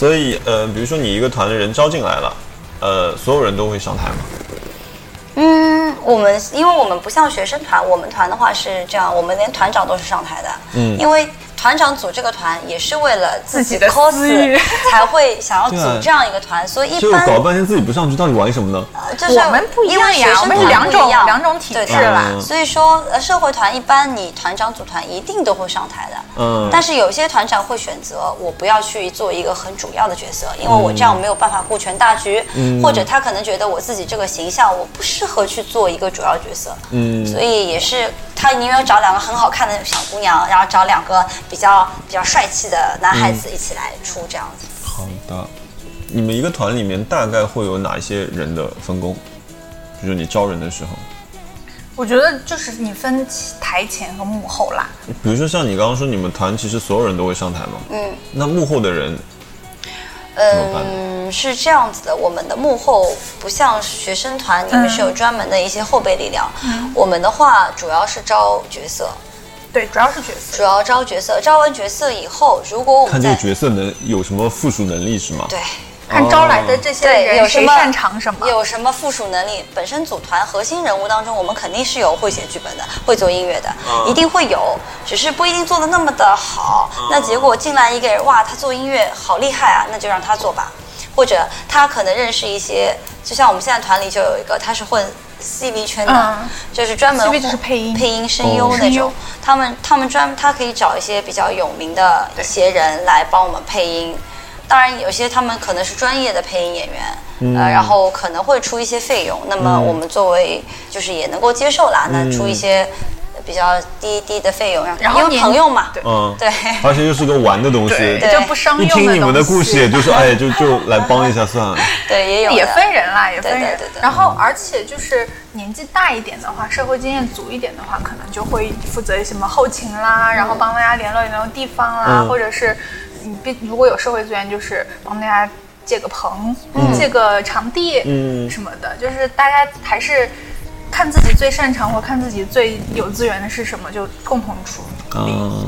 所以呃，比如说你一个团的人招进来了，呃，所有人都会上台吗？嗯，我们因为我们不像学生团，我们团的话是这样，我们连团长都是上台的。嗯，因为团长组这个团也是为了自己自己的 cos 才会想要组这样一个团，所以一就般搞半天自己不上去，到底玩什么呢？就是我们不一因为样呀我们是学生团两种不一样两种体对制啦嗯所以说，呃，社会团一般你团长组团一定都会上台的。嗯但是有些团长会选择我不要去做一个很主要的角色，因为我这样没有办法顾全大局，嗯或者他可能觉得我自己这个形象我不适合去做一个主要角色。嗯所以也是他宁愿找两个很好看的小姑娘，然后找两个比较比较帅气的男孩子一起来出这样子。好的，你们一个团里面大概会有哪一些人的分工？比如说你招人的时候，我觉得就是你分台前和幕后啦。比如说像你刚刚说，你们团其实所有人都会上台嘛，嗯，那幕后的人？嗯，是这样子的，我们的幕后不像学生团，你们是有专门的一些后备力量。我们的话主要是招角色，对，主要是角色。主要招角色。招完角色以后，如果我们在看这个角色能有什么附属能力是吗？对看招来的这些对有什么人谁擅长什么。有什么附属能力，本身组团核心人物当中，我们肯定是有会写剧本的，会做音乐的，一定会有，只是不一定做的那么的好。那结果进来一个人，哇，他做音乐好厉害啊，那就让他做吧。或者他可能认识一些，就像我们现在团里就有一个，他是混 CV 圈的，嗯就是专门 CV 就是配音配音声优哦那种。他们他们专他可以找一些比较有名的一些人来帮我们配音。当然，有些他们可能是专业的配音演员，嗯。呃，然后可能会出一些费用。那么我们作为就是也能够接受啦，那出一些比较低低的费用，让因为然后年朋友嘛，对。嗯，对。而且又是个玩的东西，对，就不商一用听你们的故事，也就是，哎，就就来帮一下算了。对，也有也分人啦，也分人。对对对对。然后，而且就是年纪大一点的话，社会经验足一点的话，可能就会负责什么后勤啦，然后帮大家联络联络地方啦，嗯。或者是你必如果有社会资源，就是帮大家借个棚、借个场地，嗯什么的，就是大家还是。看自己最擅长或看自己最有资源的是什么，就共同处理。嗯，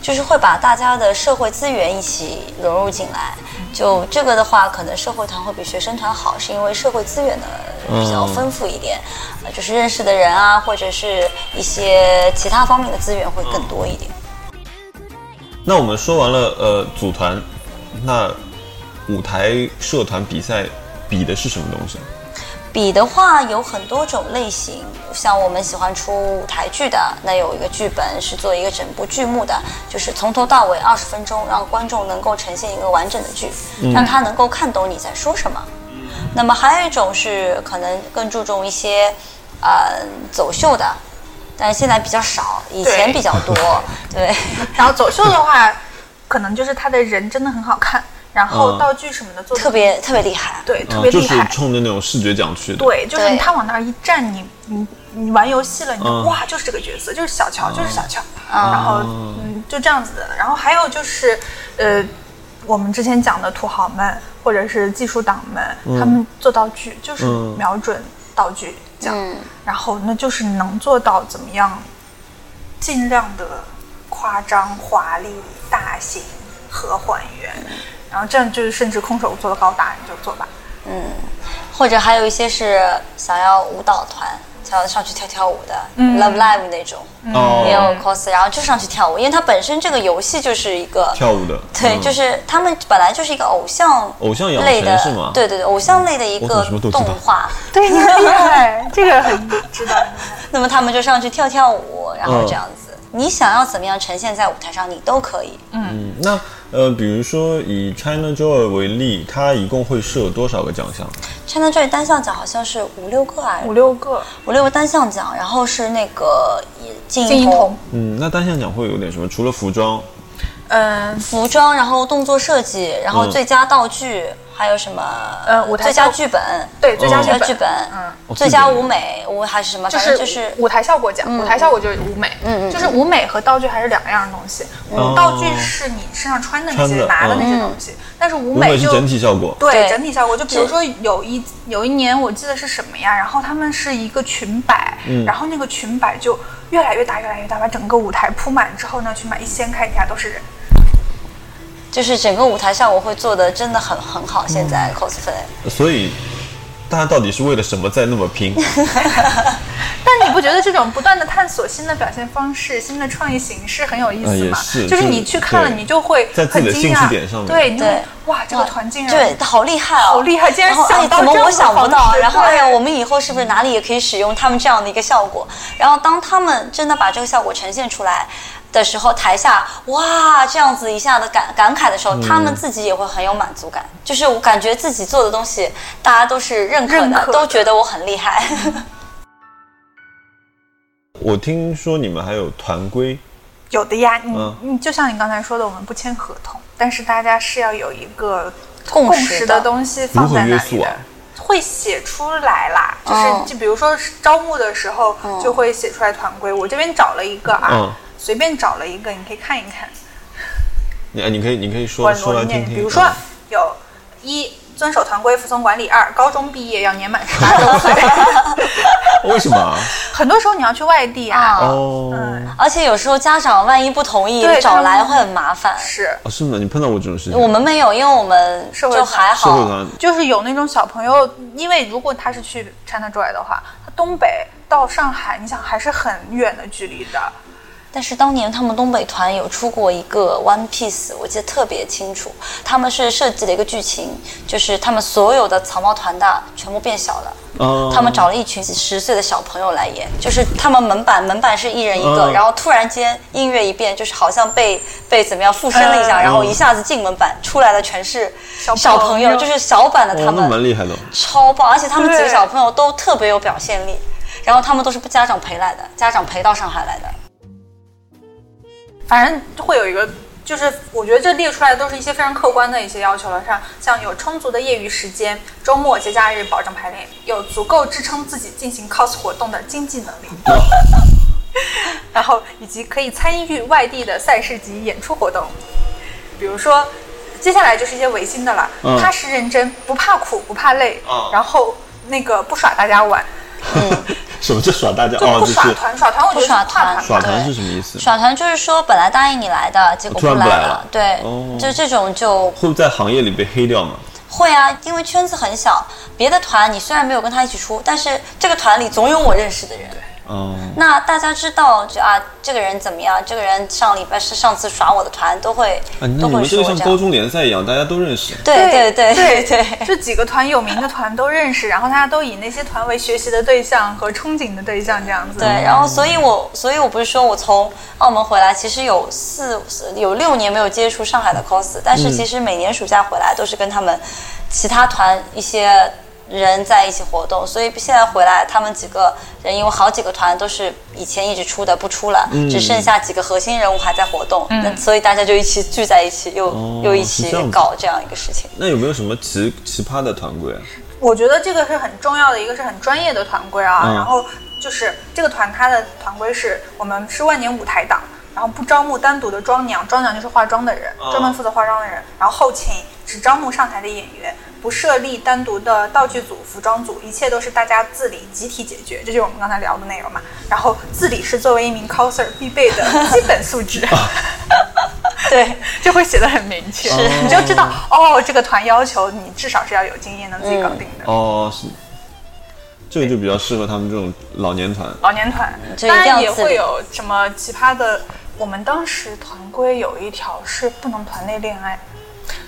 就是会把大家的社会资源一起融入进来。就这个的话，可能社会团会比学生团好，是因为社会资源的比较丰富一点，呃，就是认识的人啊，或者是一些其他方面的资源会更多一点。那我们说完了，呃，组团，那舞台社团比赛比的是什么东西？比的话有很多种类型，像我们喜欢出舞台剧的，那有一个剧本是做一个整部剧目的，就是从头到尾二十分钟，让观众能够呈现一个完整的剧，让他能够看懂你在说什么。那么还有一种是可能更注重一些，呃，走秀的，但是现在比较少，以前比较多。对，然后走秀的话，可能就是他的人真的很好看，然后嗯道具什么的做的特别特别厉害。对，特别厉害。冲着那种视觉奖去的。对，就是他往那儿一站，你你你玩游戏了，你就、嗯哇，就是这个角色，就是小乔，就是小乔，然后嗯，就这样子的。然后还有就是，呃，我们之前讲的土豪们或者是技术党们，他们做道具就是嗯瞄准道具讲，嗯然后那就是能做到怎么样，尽量的夸张、华丽、大型和还原。然后这样就是，甚至空手做的高达，你就做吧。嗯或者还有一些是想要舞蹈团，想要上去跳跳舞的、嗯。Love Live 那种，哦也有 cos，然后就上去跳舞，因为它本身这个游戏就是一个跳舞的，对，嗯。就是他们本来就是一个偶像偶像养类的是吗？对对对，偶像类的一个动画，对，你很厉害，这个很知道。那么他们就上去跳跳舞，然后嗯这样子，你想要怎么样呈现在舞台上，你都可以。嗯，那呃，比如说以 China Joy 为例，它一共会设多少个奖项？China Joy 单项奖好像是五六个啊，五六个，五六个单项奖，然后是那个金银铜。嗯，那单项奖会有点什么？除了服装，嗯，服装，然后动作设计，然后嗯。最佳道具，还有什么？呃舞台最佳效剧本，对，最佳哦剧本，最佳剧本，嗯，最佳舞美舞还是什么？就是反正就是舞台效果奖，舞台效果就是舞美，嗯嗯就是舞美和道具还是两样东西。哦道具是你身上穿的那些、的拿的那些嗯。东西，但是舞舞美整体效果。对对。整体效果，就比如说有一有一年我记得是什么呀，然后他们是一个裙摆，嗯。然后那个裙摆就越来越大越来越大，把整个舞台铺满之后呢，裙摆一掀开，底下都是人，就是整个舞台效果会做的真的很很好。现在 cosplay，所以大家到底是为了什么在那么拼？但你不觉得这种不断的探索新的表现方式、新的创意形式很有意思吗？是就是你去看了，你就会在自己的很惊讶兴趣点上面对，你会对哇，这个团竟然对，好厉害哦，好厉害竟然想到哎怎么我想不到？然后哎呀，我们以后是不是哪里也可以使用他们这样的一个效果？然后当他们真的把这个效果呈现出来。的时候，台下哇这样子一下的感感慨的时候，嗯他们自己也会很有满足感，就是我感觉自己做的东西，大家都是认可的，可的都觉得我很厉害。我听说你们还有团规，有的呀，你、嗯你就像你刚才说的，我们不签合同，但是大家是要有一个共识的东西放在那里的。如何约束啊会写出来啦，就是、哦就比如说招募的时候就会写出来团规。我这边找了一个啊，嗯随便找了一个，你可以看一看。你哎，你可以你可以说我说来听听。比如说嗯有一遵守团规，服从管理；二高中毕业要年满十八 周岁。为什么啊？很多时候你要去外地啊，啊哦，而且有时候家长万一不同意找来会很麻烦。是哦，是吗？你碰到过这种事情？我们没有，因为我们社会就还好。社会团就是有那种小朋友，因为如果他是去 ChinaJoy 的话，他东北到上海，你想还是很远的距离的。但是当年他们东北团有出过一个 One Piece，我记得特别清楚。他们是设计了一个剧情，就是他们所有的草帽团的全部变小了。哦他们找了一群几十岁的小朋友来演，就是他们门板门板是一人一个，嗯然后突然间音乐一变，就是好像被被怎么样附身了一下，嗯然后一下子进门板出来的全是小小朋友，朋友就是小版的哦，他们。那蛮厉害的。超棒，而且他们几个小朋友都特别有表现力，然后他们都是家长陪来的，家长陪到上海来的。反正会有一个，就是我觉得这列出来的都是一些非常客观的一些要求了，像像有充足的业余时间，周末节假日保证排练，有足够支撑自己进行 cos 活动的经济能力，然后以及可以参与外地的赛事及演出活动，比如说。接下来就是一些违心的了，嗯踏实认真，不怕苦，不怕累，嗯然后那个不耍大家玩，什么叫耍大家？哦，不就是耍团，耍团我觉得耍团耍团是什么意思？耍团就是说本来答应你来的，结果不来来了对，哦就这种就会不会在行业里被黑掉吗？会啊，因为圈子很小，别的团你虽然没有跟他一起出，但是这个团里总有我认识的人。哦，那大家知道就啊，这个人怎么样？这个人上礼拜是上次耍我的团，都会、都会你们这说这样。个像高中联赛一样，大家都认识。对对对对对就几个团有名的团都认识，然后大家都以那些团为学习的对象和憧憬的对象，这样子。对，然后所以我所以我不是说我从澳门回来，其实有四有六年没有接触上海的 cos，但是其实每年暑假回来都是跟他们其他团一些人在一起活动，所以现在回来他们几个人，因为好几个团都是以前一直出的不出了，只剩下几个核心人物还在活动，那所以大家就一起聚在一起，又、哦又一起搞这样一个事情。那有没有什么奇奇葩的团规啊？我觉得这个是很重要的，一个是很专业的团规啊。嗯然后就是这个团，它的团规是我们是万年舞台党，然后不招募单独的妆娘，妆娘就是化妆的人，哦专门负责化妆的人。然后后勤只招募上台的演员，不设立单独的道具组、服装组，一切都是大家自理、集体解决。这就是我们刚才聊的内容嘛。然后自理是作为一名 coser 必备的基本素质。对，就会写的很明确，你就知道哦，这个团要求你至少是要有经验，能自己搞定的。哦，是，这个就比较适合他们这种老年团。老年团，这当然也会有什么奇葩的。我们当时团规有一条是不能团内恋爱，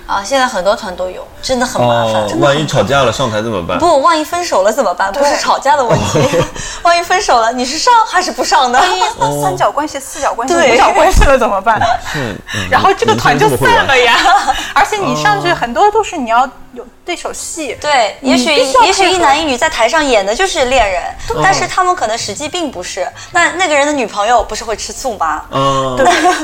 啊，现在很多团都有，真的很麻烦。哦，万一吵架了上台怎么办？不，万一分手了怎么办？不是吵架的问题，万一分手了，你是上还是不上的？那三角关系、四角关系、对五角关系了怎么办？是，嗯然后这个团就散了呀。而且你上去很多都是你要有对手戏，对，也许也许一男一女在台上演的就是恋人，但是他们可能实际并不是。那那个人的女朋友不是会吃醋吗？嗯，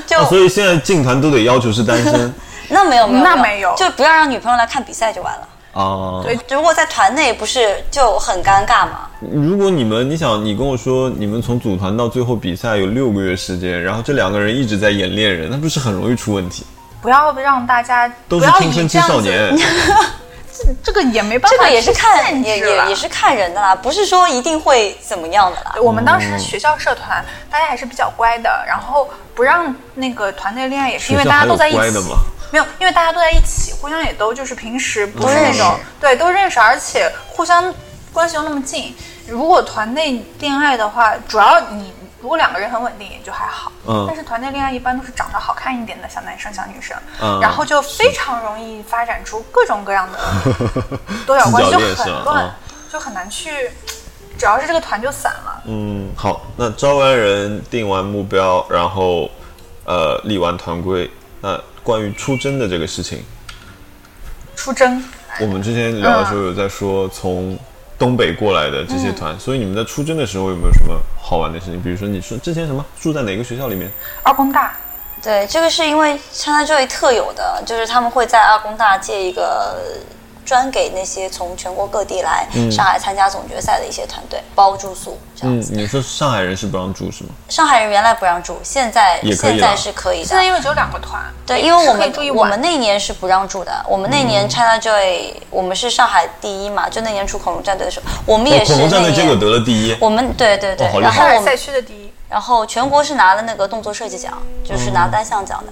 就啊所以现在进团都得要求是单身 那没有没有那没有就不要让女朋友来看比赛就完了。啊。对如果在团内不是就很尴尬吗？如果你们，你想，你跟我说你们从组团到最后比赛有六个月时间，然后这两个人一直在演恋人，那不是很容易出问题？不要让大家都不要以是青春期少年，这这个也没办法，这个也是看也也也是看人的啦，不是说一定会怎么样的啦。我们当时学校社团，大家还是比较乖的，然后不让那个团内恋爱，也是因为大家都在一起。乖的吗？没有，因为大家都在一起，互相也都就是平时不是那种对都认识，而且互相关系又那么近。如果团内恋爱的话，主要你如果两个人很稳定也就还好，嗯。但是团队恋爱一般都是长得好看一点的小男生小女生，嗯。然后就非常容易发展出各种各样的 多角关系，就很乱嗯，就很难去。主要是这个团就散了，嗯，好，那招完人，定完目标，然后呃立完团规，那关于出征的这个事情，出征。我们之前聊的时候有在说从东北过来的这些团，所以你们在出征的时候有没有什么好玩的事情？比如说你说之前什么住在哪个学校里面？二工大，对，这个是因为参加这里特有的，就是他们会在二工大借一个专给那些从全国各地来上海参加总决赛的一些团队包住宿这样嗯，子。你说上海人是不让住是吗？上海人原来不让住，现在现在是可以的。现在因为只有两个团，对，因为我是可以们我们那年是不让住的，我们那年 China Joy 我们是上海第一嘛，就那年出恐龙战队的时候，我们也哦，是恐龙战那队结果。得了第一。我们对对对然后我们赛区的第一。然后全国是拿了那个动作设计奖，就是拿单项奖的。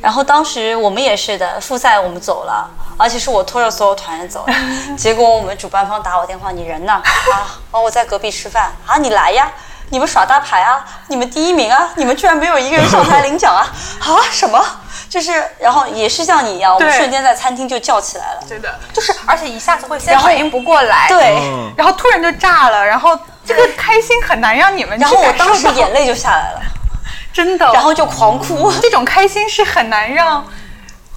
然后当时我们也是的，复赛我们走了，而且是我拖着所有团员走的。结果我们主办方打我电话，你人呢？啊，哦，我在隔壁吃饭啊，你来呀！你们耍大牌啊！你们第一名啊！你们居然没有一个人上台领奖啊！啊，什么？就是，然后也是像你一样，我们瞬间在餐厅就叫起来了。真的，就是而且一下子会先反应不过来，对，嗯然后突然就炸了，然后这个开心很难让你们然后我当时眼泪就下来了，真的，然后就狂哭。这种开心是很难让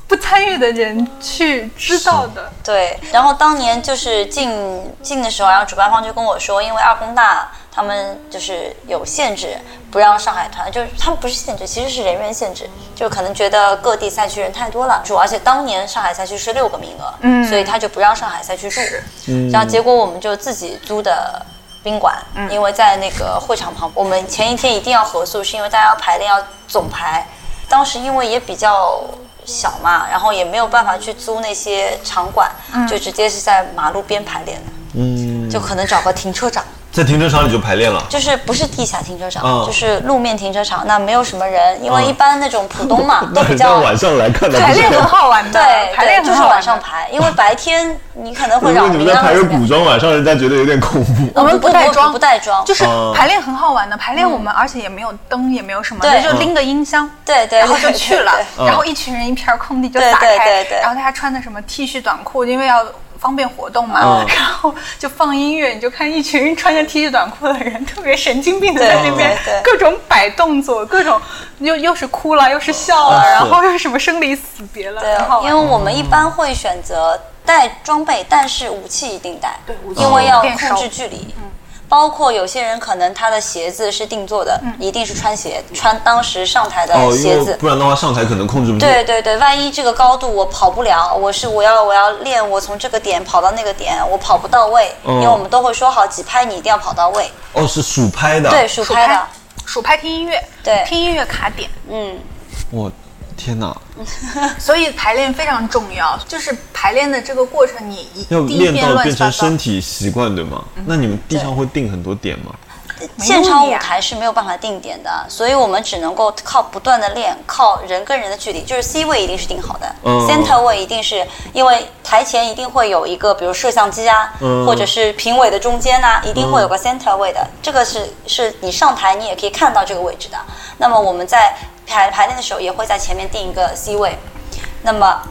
不参与的人去知道的。对，然后当年就是进进的时候，然后主办方就跟我说，因为二工大他们就是有限制，不让上海团，就是他们不是限制，其实是人员限制，就可能觉得各地赛区人太多了，主而且当年上海赛区是六个名额，嗯，所以他就不让上海赛区住，嗯然后结果我们就自己租的。宾馆，因为在那个会场旁，我们前一天一定要合宿，是因为大家要排练要总排。当时因为也比较小嘛，然后也没有办法去租那些场馆，就直接是在马路边排练的，嗯，就可能找个停车场，在停车场里就排练了。就是不是地下停车场，嗯就是路面停车场，那没有什么人，因为嗯一般那种浦东嘛 都比较。晚上来看的排练很好玩的，对排练对，就是好玩的晚上。排，因为白天你可能会如果扰民啊，你们在排或者怎么样。个古装，晚上人家觉得有点恐怖。我们不带妆，不带妆就是嗯排练很好玩的。排练我们而且也没有灯，也没有什么，对就拎个音箱，对对然后就去了对。对然后一群人一片空地就对打开对对，对然后大家穿的什么 T 恤短裤，因为要。方便活动嘛，嗯。然后就放音乐，你就看一群穿着 T 恤短裤的人，特别神经病的在那边各种摆动作，各种又又是哭了，又是笑了，然后又是什么生离死别了，对因为我们一般会选择带装备，但是武器一定带，对武器因为要控制距离。包括有些人可能他的鞋子是定做的，一定是穿鞋，穿当时上台的鞋子。不然的话上台可能控制不住。对对对，万一这个高度我跑不了，我是我要我要练，我从这个点跑到那个点，我跑不到位，嗯因为我们都会说好几拍你一定要跑到位。哦，是数拍的。对，，数数拍的，数拍听音乐，对听音乐卡点，嗯，我天哪，所以排练非常重要。就是排练的这个过程，你一要第一练到遍乱七八糟变成身，体习惯，对吗？那你们地上会定很多点吗？现场舞台是没有办法定点的，所以我们只能够靠不断的练，靠人跟人的距离，就是 C 位一定是定好的、嗯 c e n t e r 位一定是因为台前一定会有一个，比如摄像机啊，嗯或者是评委的中间呐、一定会有个 center 位的，这个是是你上台你也可以看到这个位置的。那么我们在排排练的时候也会在前面定一个 C 位，那么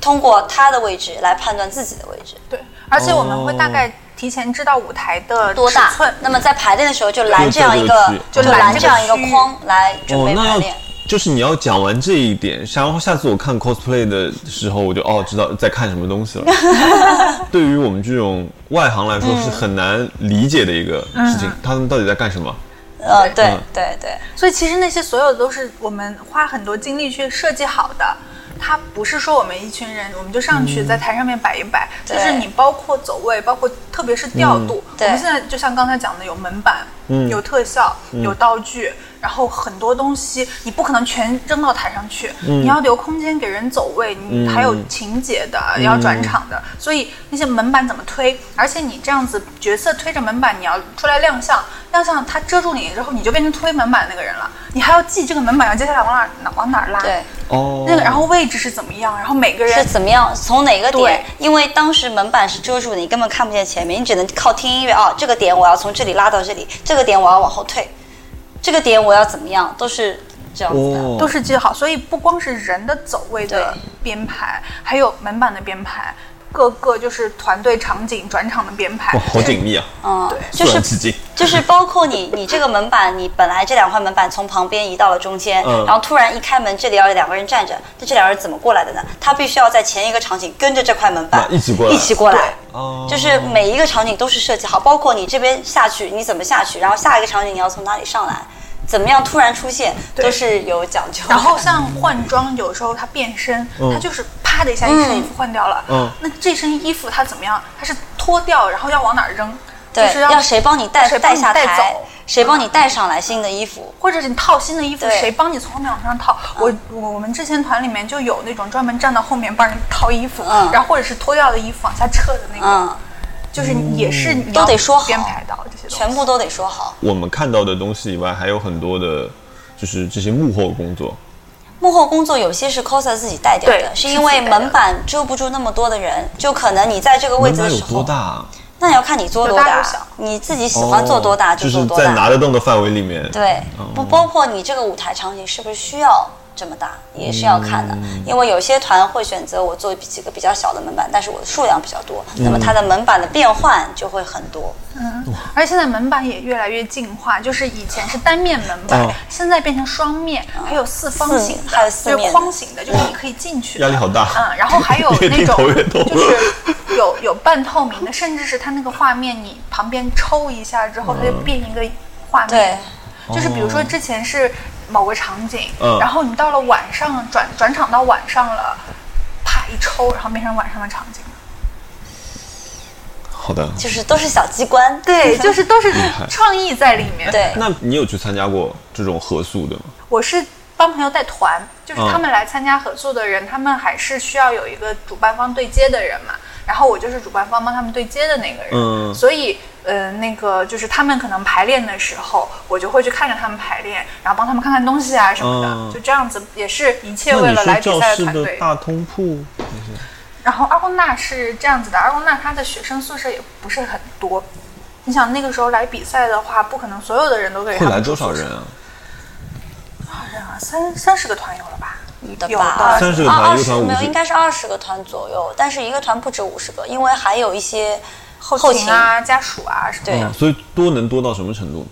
通过他的位置来判断自己的位置。对，而且我们会大概提前知道舞台的多大尺寸？那么在排练的时候就拦这样一个就就拦这样一个框来准哦，那要备排练。就是你要讲完这一点，然后下次我看 cosplay 的时候，我就哦知道在看什么东西了。对于我们这种外行来说是很难理解的一个事情，他们到底在干什么？呃，对嗯。对对，所以其实那些所有的都是我们花很多精力去设计好的。它不是说我们一群人我们就上去在台上面摆一摆，就是你包括走位，包括特别是调度。对我们现在就像刚才讲的，有门板，嗯。有特效，有道具，然后很多东西你不可能全扔到台上去，你要留空间给人走位，你嗯还有情节的，要转场的，所以那些门板怎么推？而且你这样子角色推着门板，你要出来亮相，亮相它遮住你之后，你就变成推门板那个人了，你还要记这个门板要接下来往哪儿往哪儿拉。对哦，那个然后位置是怎么样，然后每个人是怎么样？从哪个点？因为当时门板是遮住的，你根本看不见前面，你只能靠听音乐啊。这个点我要从这里拉到这里，这个点我要往后退，这个点我要怎么样，都是这样子的。哦，都是记好，所以不光是人的走位的编排，还有门板的编排，各个就是团队场景转场的编排哇，，好紧密啊，嗯，对就是。就是包括你，你这个门板，你本来这两块门板从旁边移到了中间，嗯然后突然一开门，这里要有两个人站着，那这两个人怎么过来的呢？他必须要在前一个场景跟着这块门板一起过来一起过来。哦，就是每一个场景都是设计好，包括你这边下去你怎么下去，然后下一个场景你要从哪里上来，怎么样突然出现，都是有讲究。然后像换装，有时候它变身，它就是啪的一下一身衣服换掉了。嗯那这身衣服它怎么样？它是脱掉，然后要往哪儿扔？对，就是要谁帮你带谁帮你带带下台走，谁帮你带上来新的衣服。或者是你套新的衣服，谁帮你从后面往上套？我我我们之前团里面就有那种专门站到后面帮人套衣服，嗯然后或者是脱掉的衣服往下撤的那个，嗯，就是也是你都得说好编排到全部都得说好。我们看到的东西以外，还有很多的，就是这些幕后工作。幕后工作有些是 coser 自己带掉的，是是因为门板遮不住那么多的人，就可能你在这个位置的时候，多大啊？那要看你做多大大，你自己喜欢做多大哦就是做多大。在拿得动的范围里面。对，哦不包括你这个舞台场景是不是需要这么大，也是要看的。嗯。因为有些团会选择我做几个比较小的门板，但是我的数量比较多，嗯。那么它的门板的变换就会很多。嗯。而且现在门板也越来越进化，就是以前是单面门板，哦。现在变成双面，还有四方形的，还有四就是面框形的，就是你可以进去的。压力好大。嗯，然后还有 那种就是有有半透明的，甚至是它那个画面，你旁边抽一下之后，它就变一个画面。就是比如说之前是某个场景，嗯然后你到了晚上转转场到晚上了，啪一抽，然后变成晚上的场景。好的。就是都是小机关。对，就是都是创意在里面。对，那你有去参加过这种合宿的吗？我是帮朋友带团，就是嗯他们来参加合宿的人，他们还是需要有一个主办方对接的人嘛。然后我就是主办方帮他们对接的那个人，嗯所以呃，那个就是他们可能排练的时候，我就会去看着他们排练，然后帮他们看看东西啊什么的，嗯就这样子，也是一切为了来比赛的团队。大通铺，然后阿公纳是这样子的，阿公纳他的学生宿舍也不是很多。你想那个时候来比赛的话，不可能所有的人都给他会来多少人啊？多少人啊？好像啊三三十个团友了吧？有的吧？的30个团二十没有，一个团50应该是二十个团左右，但是一个团不止五十个，因为还有一些后后勤啊、家属啊什么对的。嗯所以多能多到什么程度？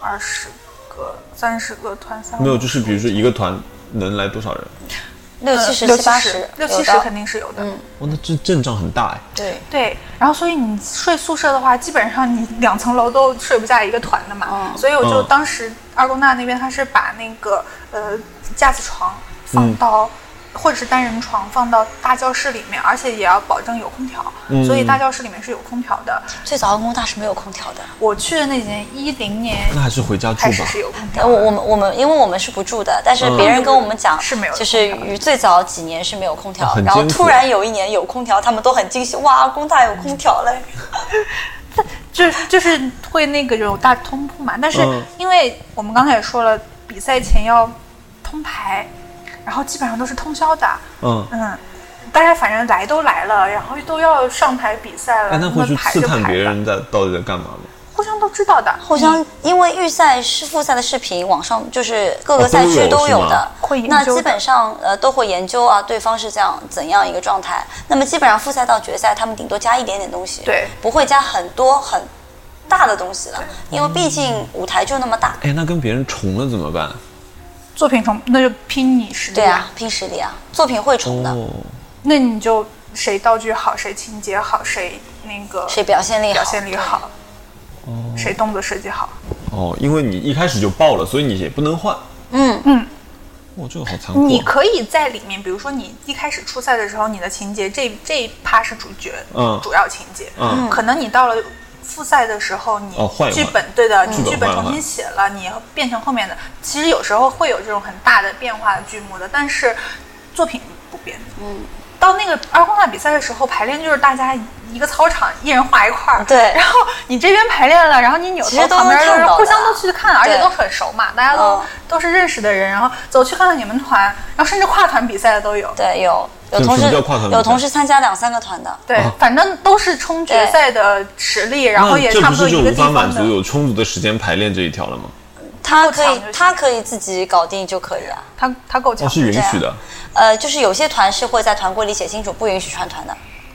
二十个、三十个团三没有，就是比如说一个团能来多少人？六七十、六七八十，六七十肯定是有的。嗯哇，那这阵仗很大哎。对。对，然后所以你睡宿舍的话，基本上你两层楼都睡不下一个团的嘛。嗯所以我就嗯当时二宫娜那边他是把那个呃架子床放到。或者是单人床放到大教室里面，而且也要保证有空调，所以大教室里面是有空调的。最早的工大是没有空调的。我去的那年一零年那还是回家住吧。开始是有空调。我我们我们，因为我们是不住的，但是嗯别人跟我们讲，是没有就是于最早几年是没有空调，然后突然有一年有空调，他们都很惊喜，哇，工大有空调嘞！就就是会那个有大通铺嘛，但是嗯因为我们刚才也说了，比赛前要通牌，然后基本上都是通宵打，嗯，嗯，大家反正来都来了，然后都要上台比赛了，哎，那会去排刺探别人在到底在干嘛吗？互相都知道的，互相因为预赛是复赛的视频，网上就是各个赛区哦都有的。会那基本上呃都会研究啊，对方是这样怎样一个状态。那么基本上复赛到决赛，他们顶多加一点点东西，对不会加很多很大的东西了，因为毕竟舞台就那么大。哎，那跟别人重了怎么办？作品重那就拼你实力对啊，拼实力啊，作品会重的，哦，那你就谁道具好，谁情节好，谁那个谁表现力好，表现力好，哦。谁动作设计好，哦，因为你一开始就爆了，所以你也不能换。嗯。嗯。哇，这个好残酷啊。你可以在里面，比如说你一开始初赛的时候，你的情节这这一趴是主角，嗯。主要情节，嗯。可能你到了复赛的时候，你剧本对的，你剧本重新写了，你变成后面的，其实有时候会有这种很大的变化的剧目的，但是作品不变，嗯到那个二公大比赛的时候，排练就是大家一个操场，一人画一块儿。对然后你这边排练了，然后你扭头旁边的就是互相都去看，而且都很熟嘛，大家都、嗯都是认识的人，然后走去看看你们团，然后甚至跨团比赛的都有。对，有有同事叫跨团有同事参加两三个团的，对，啊反正都是冲决赛的实力，然后也差不多一个是就无法满地方的。足有充足的时间排练这一条了吗？他可以他可以自己搞定就可以啊。他他够强哦，，是允许的。呃，就是有些团是会在团规里写清楚不允许串团的，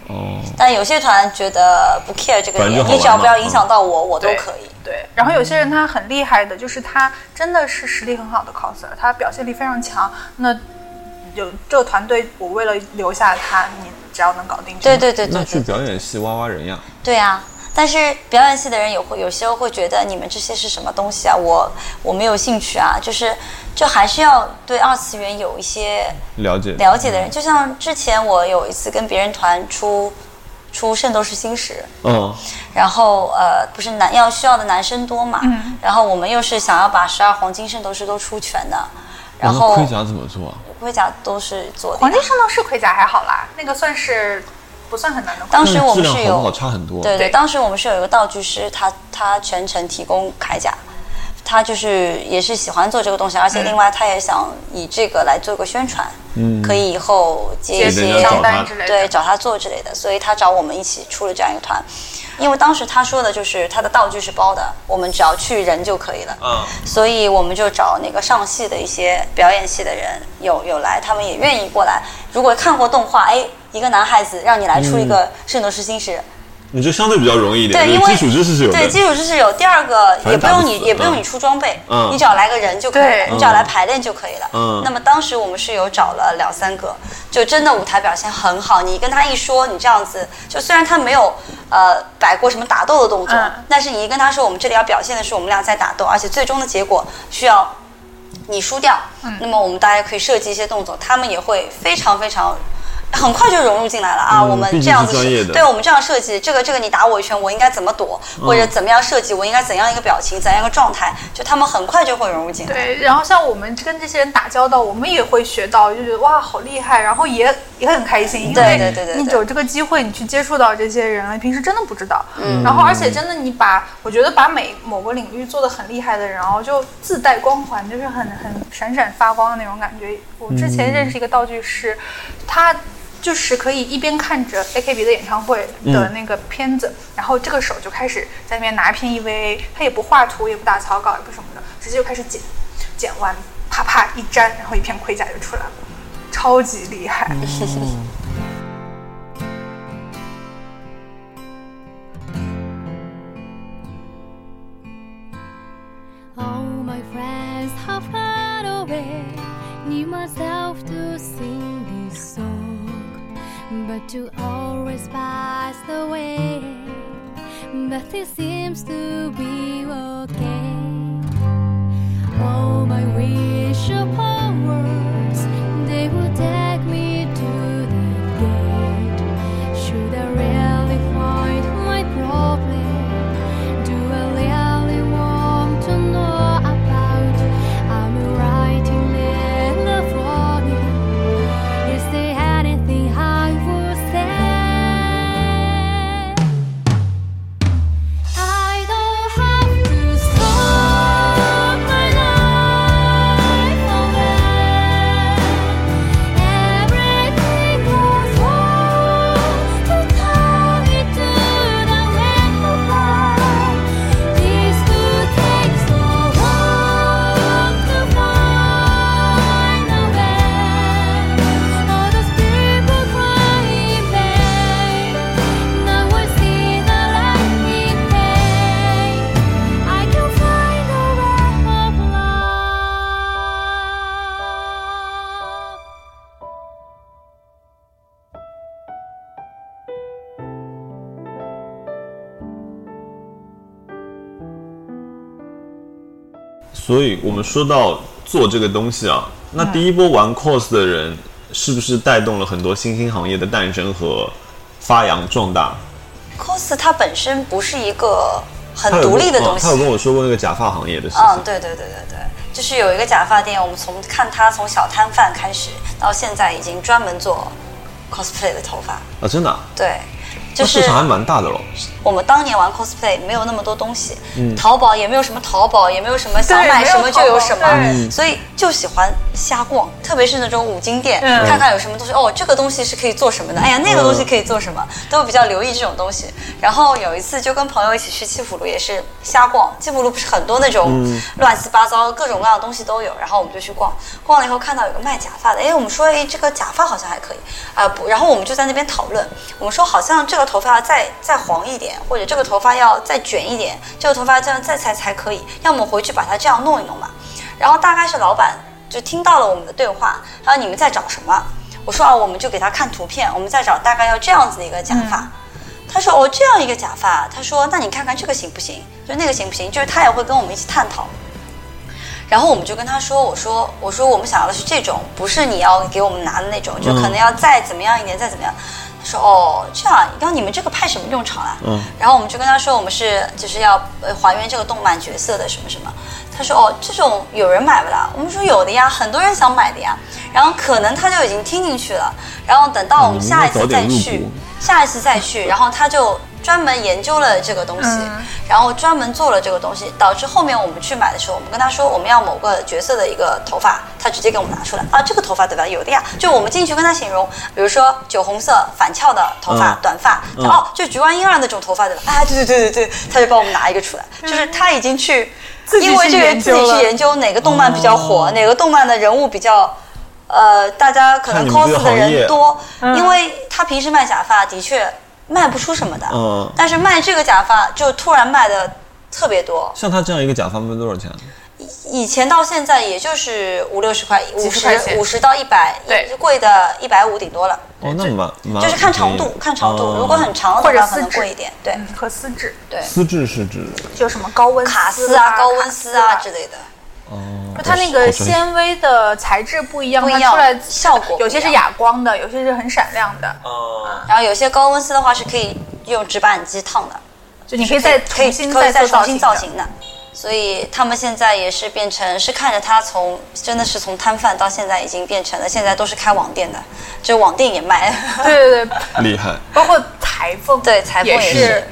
哦，但有些团觉得不 care 这个点，你只要不要影响到我，我都可以。对，然后有些人他很厉害的，就是他真的是实力很好的 coser，他表现力非常强。那有这个团队，我为了留下他，你只要能搞定，对对对那去对对表演系挖挖人呀。对啊！但是表演系的人有会有时候会觉得你们这些是什么东西啊？我我没有兴趣啊，就是就还是要对二次元有一些了解了解的人。就像之前我有一次跟别人团出出《圣斗士星矢》，嗯，然后呃，不是男要需要的男生多嘛，嗯然后我们又是想要把十二黄金圣斗士都出全的，然后盔甲怎么做啊？盔甲都是做的黄。金圣斗士盔甲还好啦，那个算是不算很难的。当时我们是有质量好不好差很多。对对，当时我们是有一个道具师，他他全程提供铠甲，他就是也是喜欢做这个东西，而且另外他也想以这个来做个宣传，嗯可以以后接一些家找他商单之类的，对找他做之类的，所以他找我们一起出了这样一个团。因为当时他说的就是他的道具是包的，我们只要去人就可以了。嗯，所以我们就找那个上戏的一些表演系的人有有来，他们也愿意过来。如果看过动画，哎，一个男孩子让你来出一个《圣斗士星矢》你就相对比较容易一点，对，因为基础知识是有的。对，基础知识有。第二个也不用你，也不用你出装备，嗯你只要来个人就可以了，你只要来排练就可以了。嗯那么当时我们是有找了两三个，就真的舞台表现很好。你跟他一说，你这样子，就虽然他没有呃摆过什么打斗的动作，嗯但是你一跟他说我们这里要表现的是我们俩在打斗，而且最终的结果需要你输掉，嗯那么我们大家可以设计一些动作，他们也会非常非常。很快就融入进来了啊！嗯我们这样子对我们这样设计，这个这个你打我一拳，我应该怎么躲，或者怎么样设计，我应该怎样一个表情，怎样一个状态，就他们很快就会融入进来。对，然后像我们跟这些人打交道，我们也会学到，就觉得哇好厉害，然后也也很开心，因对为对对对对你有这个机会，你去接触到这些人了，平时真的不知道。嗯然后而且真的你把，我觉得把每某个领域做得很厉害的人，然后就自带光环，就是很很闪闪发光的那种感觉。我之前认识一个道具师，他。就是可以一边看着 AKB 的演唱会的那个片子，然后这个手就开始在那边拿一片 EVA，他也不画图，也不打草稿，也不什么的，直接就开始剪，剪完啪啪一粘，然后一片盔甲就出来了，超级厉害。All my friends have gone away. Need myself to sing this song, but you always pass the way. But it seems to be okay. All my wish upon 所以我们说到做这个东西啊，那第一波玩 cos 的人，是不是带动了很多新兴行业的诞生和发扬壮大？cos 它本身不是一个很独立的东西嗯他，有跟我说过那个假发行业的事情。嗯，对对对对对，就是有一个假发店，我们从看他从小摊贩开始，到现在已经专门做 cosplay 的头发。啊，真的啊，对，就市场还蛮大的咯。我们当年玩 cosplay 没有那么多东西，嗯。淘宝也没有什么淘宝，也没有什么想买什么就有什么所以就喜欢瞎逛，特别是那种五金店，嗯。看看有什么东西，哦，这个东西是可以做什么的，哎呀，那个东西可以做什么，都比较留意这种东西。然后有一次就跟朋友一起去七浦路，也是瞎逛，七浦路不是很多那种乱七八糟各种各样的东西都有，然后我们就去逛，逛了以后看到有个卖假发的，哎，我们说，哎，这个假发好像还可以，啊、不，然后我们就在那边讨论，我们说好像这个头发要再再黄一点，或者这个头发要再卷一点，这个头发这样再裁才可以，要么回去把它这样弄一弄嘛。然后大概是老板就听到了我们的对话，他说你们在找什么？我说啊，我们就给他看图片，我们在找大概要这样子的一个假发。他说哦，这样一个假发，他说那你看看这个行不行？就那个行不行？就是他也会跟我们一起探讨。然后我们就跟他说：“我说，我说我们想要的是这种，不是你要给我们拿的那种，就可能要再怎么样一点，再怎么样。”他说：“哦，这样，然后你们这个派什么用场啊？”嗯然后我们就跟他说：“我们是就是要呃还原这个动漫角色的什么什么。”他说：“哦，这种有人买不啦？”我们说：“有的呀，很多人想买的呀。”然后可能他就已经听进去了。然后等到我们嗯下一次再去股，下一次再去，然后他就专门研究了这个东西，嗯。然后专门做了这个东西，导致后面我们去买的时候，我们跟他说我们要某个角色的一个头发，他直接给我们拿出来。啊，这个头发对吧？有的呀，就我们进去跟他形容，比如说酒红色反翘的头发，嗯短发，嗯。哦，就菊湾婴儿那种头发对吧？啊，对对对对对，他就帮我们拿一个出来，就是他已经去。因为这个自己去研究哪个动漫比较火，哦。哪个动漫的人物比较，呃，大家可能 cos 的人多，嗯。因为他平时卖假发的确卖不出什么的，嗯。但是卖这个假发就突然卖的特别多，像他这样一个假发卖多少钱？以前到现在也就是五六十块，五十五十到一百，对。贵的一百五顶多了，哦，那蛮蛮就是看长度，看长度，哦。如果很长的或者话可能贵一点，对。嗯和丝质，对，丝质是指就什么高温卡丝丝啊、高温丝啊。之类的。哦，就它那个纤维的材质不一样，不一样。它出来效果有些是哑光的，有些是很闪亮的，哦，然后有些高温丝的话是可以用直板机烫的，就你可以再可以重新可以再做重新造。型的。所以他们现在也是变成是看着他从真的是从摊贩到现在已经变成了现在都是开网店的，就网店也卖。对对对，厉害。包括裁缝，对裁缝也也是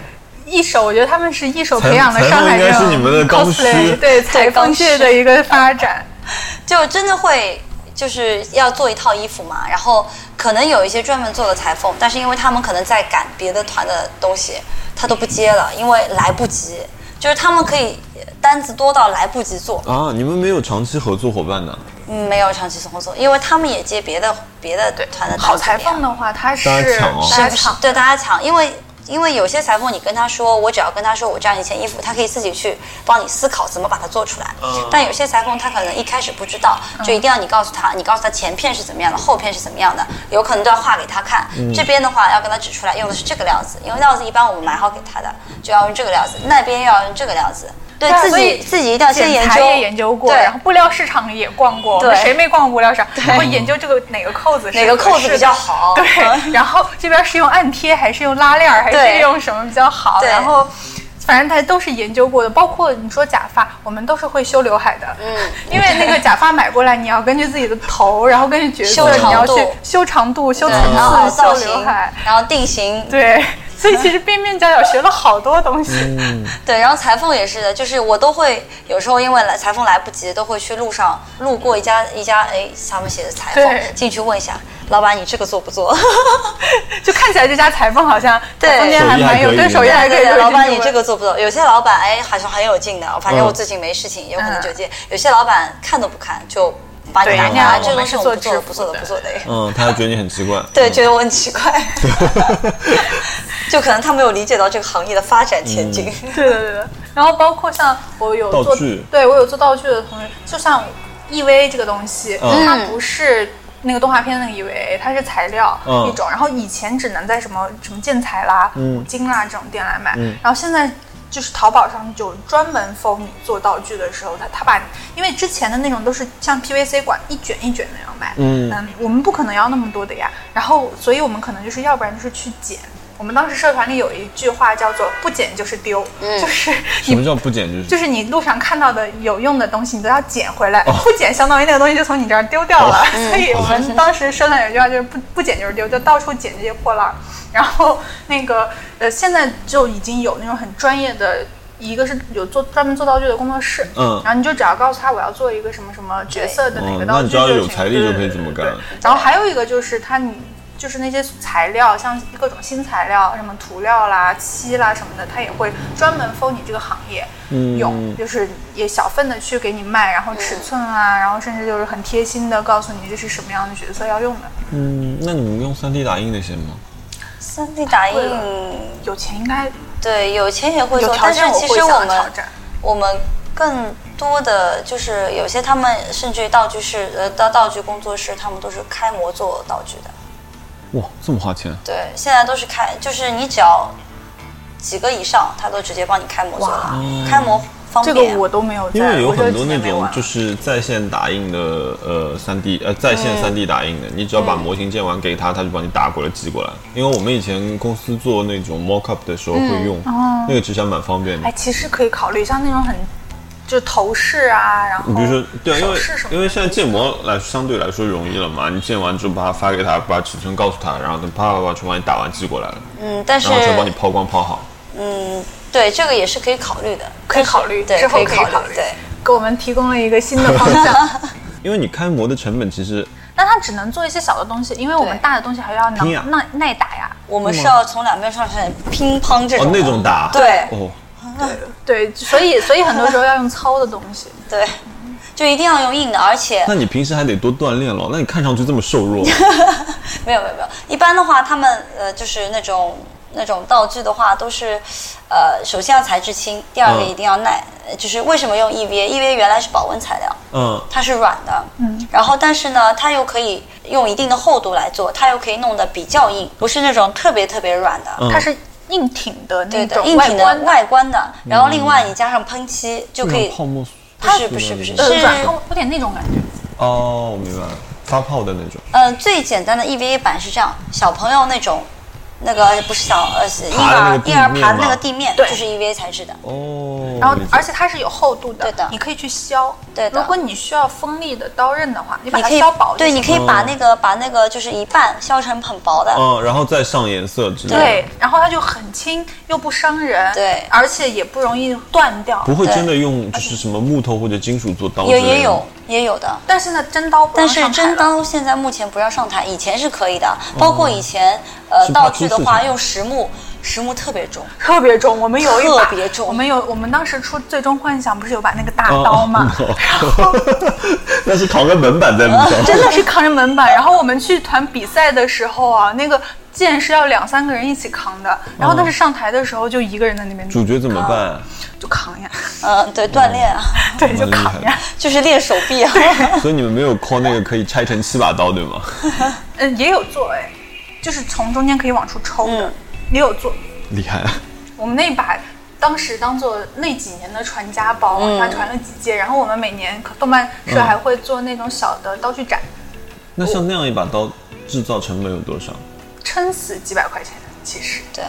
一手，我觉得他们是一手培养了上海这种应该是你们的刚需 cosplay 对裁缝界的一个发展。就真的会就是要做一套衣服嘛，然后可能有一些专门做的裁缝，但是因为他们可能在赶别的团的东西，他都不接了，因为来不及。就是他们可以单子多到来不及做，啊，你们没有长期合作伙伴的？嗯，没有长期合作，因为他们也接别的别的团的好裁缝的话，他是大家抢哦是不是大家抢？对大家抢，因为因为有些裁缝，你跟他说，我只要跟他说我这样一件衣服，他可以自己去帮你思考怎么把它做出来。但有些裁缝他可能一开始不知道，就一定要你告诉他，你告诉他前片是怎么样的，后片是怎么样的，有可能都要画给他看。这边的话要跟他指出来，用的是这个料子，因为料子一般我们买好给他的，就要用这个料子，那边又要用这个料子。对自己自己一定要先研究，也研究过，然后布料市场也逛过，对。谁没逛过布料市场？然后研究这个哪个扣子是哪个扣子比较好。对嗯，然后这边是用按贴还是用拉链儿，还是用什么比较好？对。然后。反正它都是研究过的，包括你说假发，我们都是会修刘海的。嗯，因为那个假发买过来，你要根据自己的头，然后根据角修色，你要去修长度、修层次、造修刘型海。，然后定型，对，所以其实边边角角学了好多东西。嗯，对，然后裁缝也是的，就是我都会有时候因为来裁缝来不及，都会去路上路过一家一家，哎，上面写的裁缝，进去问一下老板，你这个做不做？就看起来这家裁缝好像对中间还蛮有对手手艺艺还可以。对对，老板你这个个做不做？有些老板哎，好像很有劲的，反正嗯我最近没事情，有可能就接。有些老板看都不看，就把你对打开，啊人家这个东西我是做制服不做的，不做的，不做的。哎嗯，他还觉得你很奇怪。对，嗯觉得我很奇怪，就可能他没有理解到这个行业的发展前景。对对对对。然后包括像我有做道具，对我有做道具的同学，就像 EVA 这个东西，嗯它不是。那个动画片那个 EVA，它是材料、嗯一种，然后以前只能在什么什么建材啦、嗯五金啦这种店来买，嗯然后现在就是淘宝上就专门 for 你做道具的时候，他他把，因为之前的那种都是像 PVC 管一卷一卷那样卖，嗯我们不可能要那么多的呀，然后所以我们可能就是要不然就是去捡。我们当时社团里有一句话叫做“不捡就是丢”，就是什么叫不捡？就是就是你路上看到的有用的东西，你都要捡回来，哦不捡相当于那个东西就从你这儿丢掉了。所以我们当时社团有一句话就是不不捡就是丢，就到处捡这些破烂儿。然后那个呃，现在就已经有那种很专业的。一个是有做专门做道具的工作室，嗯然后你就只要告诉他我要做一个什么什么角色的哪哦个道具，那你只要有行财力就可以这么干然后还有一个就是他你就是那些材料，像各种新材料，什么涂料啦、漆啦什么的，它也会专门 for 你这个行业嗯用，就是也小份的去给你卖，然后尺寸啊，然后甚至就是很贴心的告诉你这是什么样的角色要用的。嗯，那你们用 3D 打印那些吗？三 D 打印，有钱应该对，有钱也会做，但是其实我们。我们更多的就是有些他们甚至于道具室呃道道具工作室，他们都是开模做道具的。哇，这么花钱？对，现在都是开，就是你只要几个以上，他都直接帮你开模做了，开模方这便。个我都没有在，因为有很多那种就是在线打印的，呃，三 D 呃在线三 D 打印的，你只要把模型建完给他，他就帮你打过来寄过来。因为我们以前公司做那种 mock up 的时候会用，那个其实还蛮方便的哎，。其实可以考虑像那种很就是头饰啊，然后你比如说，对啊，因为因为现在建模来相对来说容易了嘛，你建完之后把它发给他，把尺寸告诉他，然后他啪啪啪全帮你打完寄过来了，嗯，但是然后全帮你抛光抛好。嗯，对，这个也是可以考虑的，可以考虑，对，之后以考可以考虑，对。给我们提供了一个新的方向。因为你开模的成本其实那它只能做一些小的东西，因为我们大的东西还要能耐耐打呀。我们是要从两边上来乒乓这种哦那种打对哦，对对，所以所以很多时候要用糙的东西。对，就一定要用硬的，而且那你平时还得多锻炼咯。那你看上去这么瘦弱，没有没有没有，一般的话，他们呃就是那种那种道具的话，都是呃首先要材质轻，第二个嗯一定要耐。呃就是为什么用 EVA？EVA 原来是保温材料，嗯，它是软的，嗯，然后但是呢，它又可以用一定的厚度来做，它又可以弄得比较硬，不是那种特别特别软的。嗯它是硬挺的对的，那种硬挺的观外观的，然后另外你加上喷漆就可以，泡沫不是不是不是是呃软泡有点那种感觉。哦，我明白了，发泡的那种。呃，最简单的 EVA 板是这样，小朋友那种，那个不是小呃是婴儿爬的那个地婴儿爬的那个地面，就是 EVA 材质的。哦，然后而且它是有厚度的，对的你可以去削。对的如果你需要锋利的刀刃的话，你把它削薄就行你可以把那个把那个就是一半削成很薄的，嗯，然后再上颜色之类的，对，然后它就很轻，又不伤人，对而且也不容易断掉。不会真的用就是什么木头或者金属做刀之类的也也有也有的。但是呢，真刀不但是真刀现在目前不要上台，以前是可以的。包括以前呃道具的话，用实木，实木特别重，特别重，我们有一把特别重我们有我们当时出《最终幻想》不是有把那个大哦刀吗？那是扛个门板在路上，真的是扛着门板，然后我们去团比赛的时候啊，那个剑是要两三个人一起扛的，然后但是上台的时候就一个人在那边主角怎么办？就扛呀，嗯，对，锻炼啊，对，就扛呀。就是练手臂啊。所以你们没有 call 那个可以拆成七把刀对吗？嗯，也有做哎，就是从中间可以往出抽的，嗯也有做。厉害啊！我们那把当时当做那几年的传家宝，往嗯下传了几届。然后我们每年动漫社嗯还会做那种小的刀具展，那像那样一把刀制造成本有多少？撑死几百块钱，其实。对，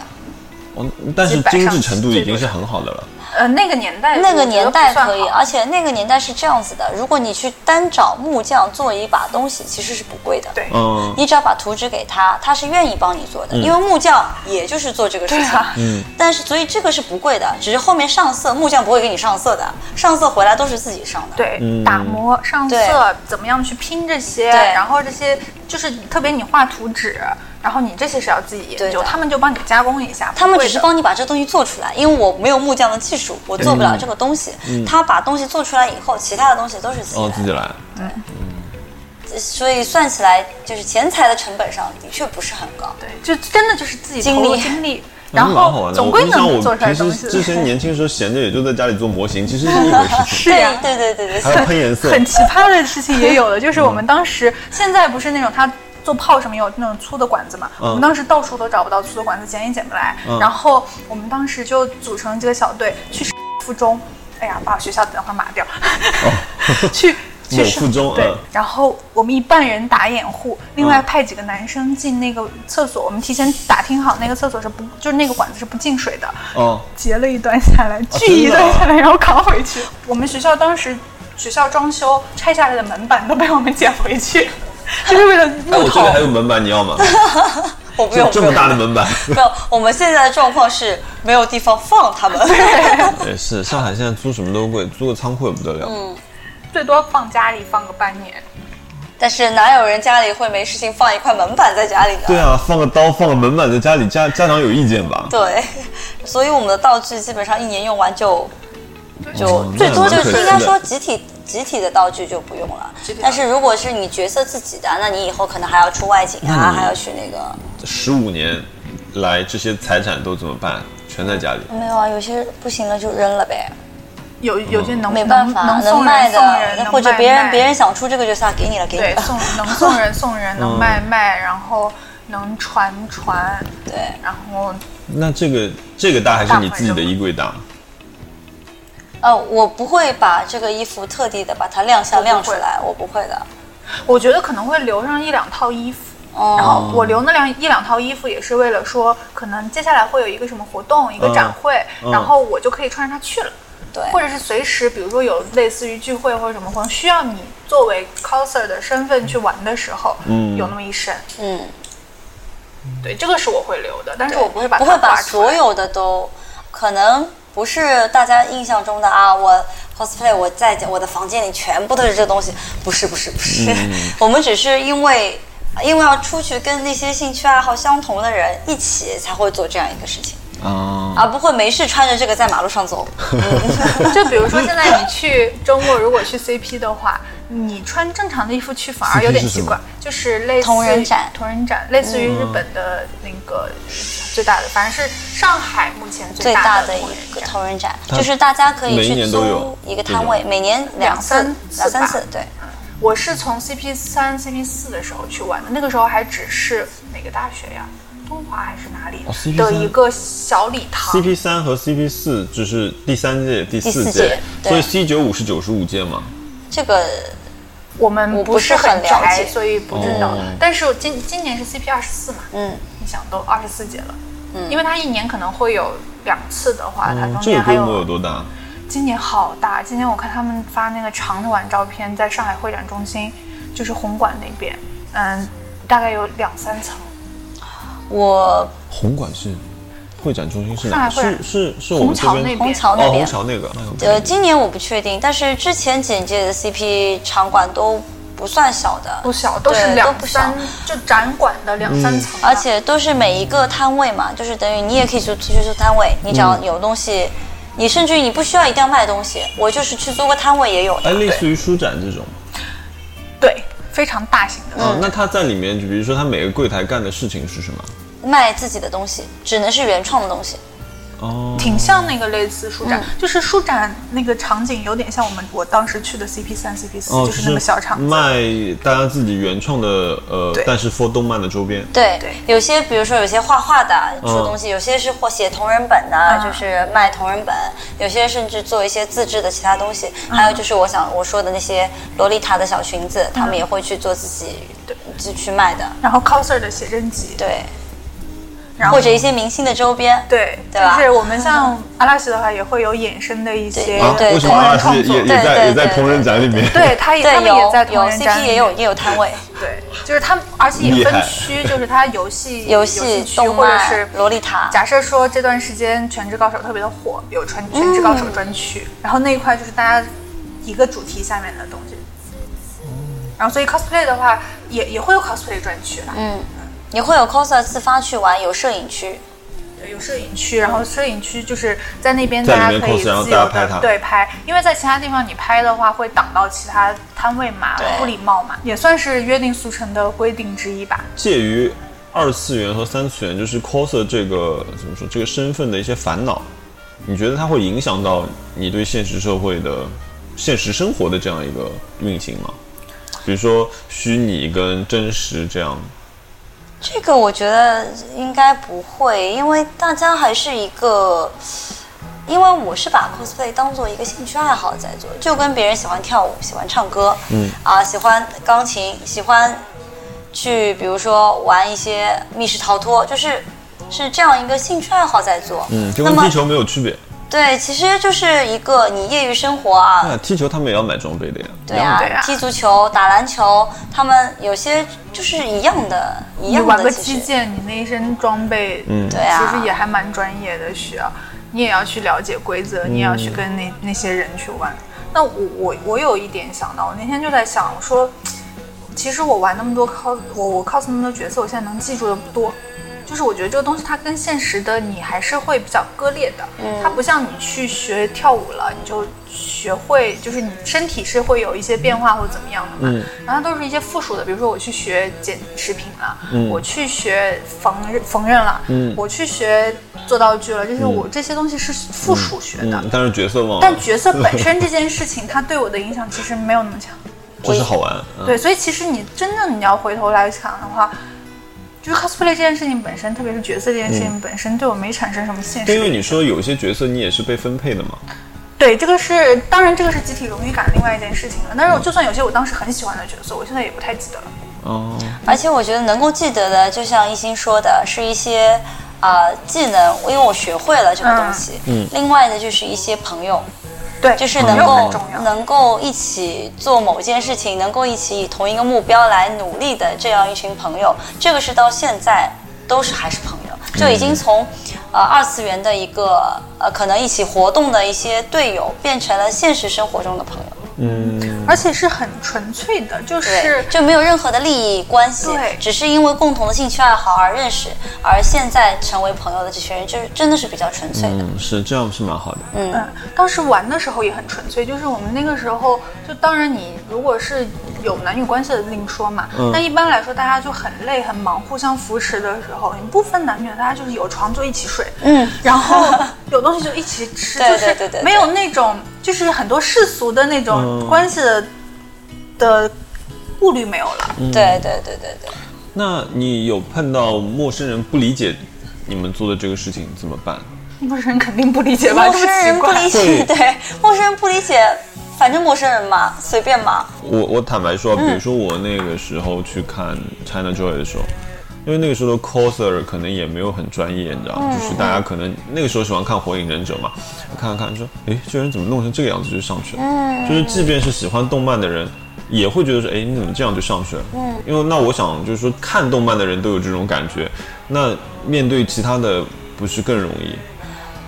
哦，但是精致程度已经是很好的了。呃，那个年代那个年代可以，而且那个年代是这样子的：如果你去单找木匠做一把东西，其实是不贵的。对嗯，你只要把图纸给他，他是愿意帮你做的，因为木匠也就是做这个事情。啊，嗯但是所以这个是不贵的，只是后面上色，木匠不会给你上色的，上色回来都是自己上的。对，嗯打磨、上色，怎么样去拼这些，对然后这些就是特别你画图纸，然后你这些是要自己研究，他们就帮你加工一下，他们只是帮你把这个东西做出来，因为我没有木匠的技术，我做不了这个东西。他把东西做出来以后，其他的东西都是自己哦，来自己来对。所以算起来，就是钱财的成本上的确不是很高。对，就真的就是自己精投入力精力，然那蛮好玩的。后总归能做出来平东西。时之前年轻时候 闲着也就在家里做模型，其实是一回事情。是呀对对对对还对，要喷颜色，很奇葩的事情也有的，就是我们当时现在不是那种他做炮什么有那种粗的管子嘛，我们当时到处都找不到粗的管子，捡也捡不来。嗯。然后我们当时就组成几个小队去附中，哎呀，把学校等会儿码掉，去 去附中嗯，然后我们一半人打掩护，另外派几个男生进那个厕所，我们提前打听好那个厕所是不，就是那个管子是不进水的，哦，截了一段下来，锯一段下来，然后扛回去。我们学校当时学校装修拆下来的门板都被我们捡回去，就是为了哎，我这里。还有门板，你要吗？我不用这这么大的门板，没有，我们现在的状况是没有地方放他们。也是。上海现在租什么都贵，租个仓库也不得了。嗯最多放家里放个半年。但是哪有人家里会没事情放一块门板在家里的？对啊，放个刀，放个门板在家里，家家长有意见吧？对，所以我们的道具基本上一年用完就就哦最多就是应该说集体集体的道具就不用了。但是如果是你角色自己的，那你以后可能还要出外景啊，还要去那个。十五年来，这些财产都怎么办？全在家里。没有啊，有些不行了就扔了呗，有有些能没办法，能送卖的，能或者别人别人想出这个角色啊给你了，给你了。对送能送人送人，能卖卖，然后能传传，对，然后那这个这个大还是你自己的衣柜大？呃，我不会把这个衣服特地的把它亮相亮出来，我不会的。我觉得可能会留上一两套衣服。哦然后我留那两一两套衣服，也是为了说，可能接下来会有一个什么活动，一个展会，嗯然后我就可以穿着它去了。对，或者是随时，比如说有类似于聚会或者什么活动，需要你作为 coser 的身份去玩的时候，嗯有那么一身。嗯，对，这个是我会留的，但是我不会把它不会把所有的都，可能不是大家印象中的啊，我 cosplay 我在我的房间里全部都是这东西，不是不是不是，我们只是因为因为要出去跟那些兴趣爱好相同的人一起，才会做这样一个事情，啊，而不会没事穿着这个在马路上走。就比如说现在你去周末如果去 CP 的话，你穿正常的衣服去反而有点奇怪，就是类似于同人展同人展类似于日本的那个最大的，反正是上海目前最大大的一个。同人展，就是大家可以去年都有租一个摊位，每年两三两三次，对。我是从 CP 三、CP 四的时候去玩的，那个时候还只是哪个大学呀？东华还是哪里的一个小礼堂？CP 三和 CP 四只是第三届、第四届四届，所以 C 九五是九十五届嘛？这个我们不不是很了宅，解所以不知道。哦但是今今年是 CP 二十四嘛，嗯，你想都二十四届了，嗯，因为它一年可能会有两次的话，它嗯中间还这个规模有有。多大？今年好大，今年我看他们发那个长晚照片，在上海会展中心，就是红馆那边，嗯，大概有两三层。我红馆是会展中心是哪？上海会是是是我们这边虹桥那边哦，虹虹桥那个。呃，今年我不确定，但是之前简介的 CP 场馆都不算小的，不小，都是都两三，就展馆的两三层吧，而且都是每一个摊位嘛，就是等于你也可以去去租摊位，你只要有东西，你甚至于你不需要一定要卖东西，我就是去租个摊位也有的。哎，类似于书展这种。对，非常大型的。嗯，那他在里面，就比如说他每个柜台干的事情是什么？卖自己的东西，只能是原创的东西。哦，挺像那个类似书展，嗯就是书展那个场景有点像我们我当时去的 CP 三、CP 四、哦，就是那个小场。卖大家自己原创的呃，但是 for 动漫的周边。对，对有些比如说有些画画的出嗯东西，有些是或写同人本的，嗯就是卖同人本；有些甚至做一些自制的其他东西。还有就是我想我说的那些洛丽塔的小裙子，他们也会去做自己自己去卖的。然后 coser 的写真集，对，然后或者一些明星的周边。对，对吧就是我们像阿拉西的话，也会有衍生的一些对啊，对为什么阿拉西也也在对对也在同人展里面？对，他也他们也在同有人展 CP 也有也有摊位，对，就是他们，而且也分区，就是他游戏 游戏区，或者是洛丽塔。假设说这段时间《全职高手》特别的火，有全全职高手专区，然后那一块就是大家一个主题下面的东西。然后所以 cosplay 的话，也也会有 cosplay 专区啦，嗯，也会有 coser 自发去玩，有摄影区。对有摄影区，然后摄影区就是在那边大家可以 cos，然后自由大家拍对拍，因为在其他地方你拍的话会挡到其他摊位嘛，不礼貌嘛，也算是约定俗成的规定之一吧。介于二次元和三次元，就是 coser 这个怎么说这个身份的一些烦恼，你觉得它会影响到你对现实社会的现实生活的这样一个运行吗？比如说虚拟跟真实这样，这个我觉得应该不会，因为大家还是一个因为我是把 cosplay 当做一个兴趣爱好在做，就跟别人喜欢跳舞、喜欢唱歌，嗯啊，喜欢钢琴、喜欢去比如说玩一些密室逃脱，就是是这样一个兴趣爱好在做。嗯，就那么跟踢球没有区别。对，其实就是一个你业余生活啊，那踢球他们也要买装备的呀。对啊，对啊踢足球、打篮球，他们有些就是一样的，一样你玩个的。击剑，你那一身装备，嗯，对啊其实也还蛮专业的，需要你也要去了解规则，你也要去跟那那些人去玩。那我我我有一点想到，我那天就在想，我说，其实我玩那么多 cos，我我 cos 那么多角色，我现在能记住的不多。就是我觉得这个东西它跟现实的你还是会比较割裂的，它不像你去学跳舞了，你就学会，就是你身体是会有一些变化或者怎么样的嘛。然后它都是一些附属的，比如说我去学剪视频了，我去学缝纫缝纫了，我去学做道具了，就是我这些东西是附属学的。嗯，但是角色忘了，但角色本身这 件事情，它对我的影响其实没有那么强。就是好玩。嗯对，所以其实你真正你要回头来想的话，就是 cosplay 这件事情本身，特别是角色这件事情本身，对我没产生什么现实的影响。对因为你说有一些角色你也是被分配的嘛。对，这个是当然，这个是集体荣誉感另外一件事情了。但是我就算有些我当时很喜欢的角色，我现在也不太记得了。哦，而且我觉得能够记得的，就像一心说的，是一些啊、技能，因为我学会了这个东西。嗯。另外呢就是一些朋友，对，就是能够。能够一起做某件事情，能够一起以同一个目标来努力的这样一群朋友，这个是到现在都是还是朋友，就已经从呃二次元的一个呃可能一起活动的一些队友，变成了现实生活中的朋友。嗯，而且是很纯粹的，就是，就没有任何的利益关系对，只是因为共同的兴趣爱好而认识，而现在成为朋友的这群人，就是真的是比较纯粹的。嗯，是这样是蛮好的。嗯，当时玩的时候也很纯粹，就是我们那个时候，就当然你如果是有男女关系的另说嘛，嗯。但一般来说大家就很累很忙，互相扶持的时候，你不分男女，大家就是有床就一起睡，嗯，然后有东西就一起吃，对就是对对对。没有那种就是很多世俗的那种嗯关系的、的顾虑没有了。对对对对对。那你有碰到陌生人不理解你们做的这个事情怎么办？陌生人肯定不理解吧？陌生人不理解，对对，陌生人不理解，反正陌生人嘛，随便嘛。我我坦白说，比嗯如说我那个时候去看 China Joy 的时候，因为那个时候的 coser 可能也没有很专业，你知道嗯吗？就是大家可能那个时候喜欢看火影忍者嘛，看了看说，哎，这人怎么弄成这个样子就上去了？嗯就是即便是喜欢动漫的人。也会觉得说，哎，你怎么这样就上去了？嗯，因为那我想就是说，看动漫的人都有这种感觉，那面对其他的不是更容易？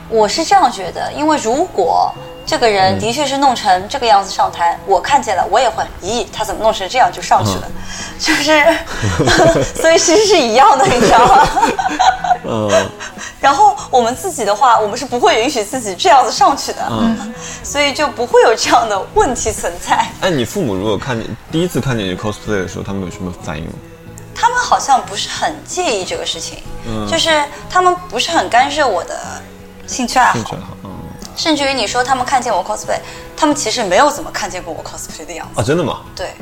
我是这样觉得，因为如果这个人的确是弄成这个样子上台，我看见了，我也会，咦，他怎么弄成这样就上去了？就是，所以其实是一样的，你知道吗？嗯，然后我们自己的话，我们是不会允许自己这样子上去的，嗯所以就不会有这样的问题存在。哎，你父母如果看见第一次看见你 cosplay 的时候，他们有什么反应吗？他们好像不是很介意这个事情，嗯就是他们不是很干涉我的兴趣爱好，兴趣爱好，嗯，甚至于你说他们看见我 cosplay，他们其实没有怎么看见过我 cosplay 的样子。啊，真的吗？对，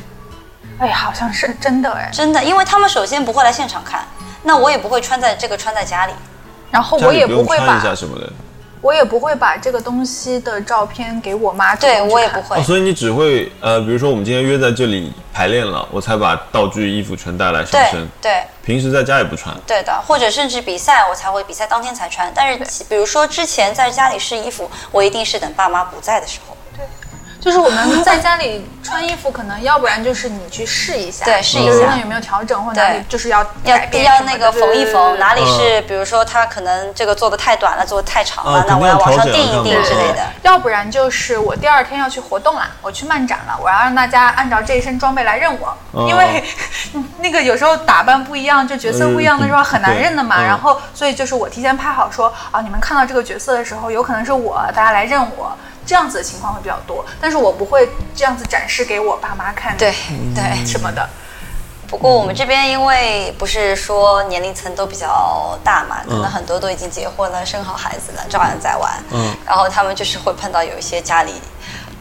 哎，好像是真的哎。真的，因为他们首先不会来现场看，那我也不会穿在这个穿在家里。然后我也不用会穿一下把，什么的。我也不会把这个东西的照片给我妈对我也不会哦，，所以你只会呃，比如说我们今天约在这里排练了，我才把道具、衣服全带来上对身。对平时在家也不穿。对的，或者甚至比赛我才会比赛当天才穿。但是比如说之前在家里试衣服，我一定是等爸妈不在的时候。就是我们在家里穿衣服，可能要不然就是你去试一下，对试一下。看看有没有调整，或者哪里就是要要改变要那个缝一缝，哪里嗯是比如说他可能这个做的太短了，做的太长了，啊那我要往上肯定定一定之类的。要不然就是我第二天要去活动了，我去漫展了，我要让大家按照这一身装备来认我，哦。因为 那个有时候打扮不一样，就角色不一样的时候嗯很难认的嘛。然后所以就是我提前拍好说啊，你们看到这个角色的时候，有可能是我，大家来认我。这样子的情况会比较多，但是我不会这样子展示给我爸妈看，对对，什么的。不过我们这边因为不是说年龄层都比较大嘛，可能很多都已经结婚了、生好孩子了，照样在玩。嗯，然后他们就是会碰到有一些家里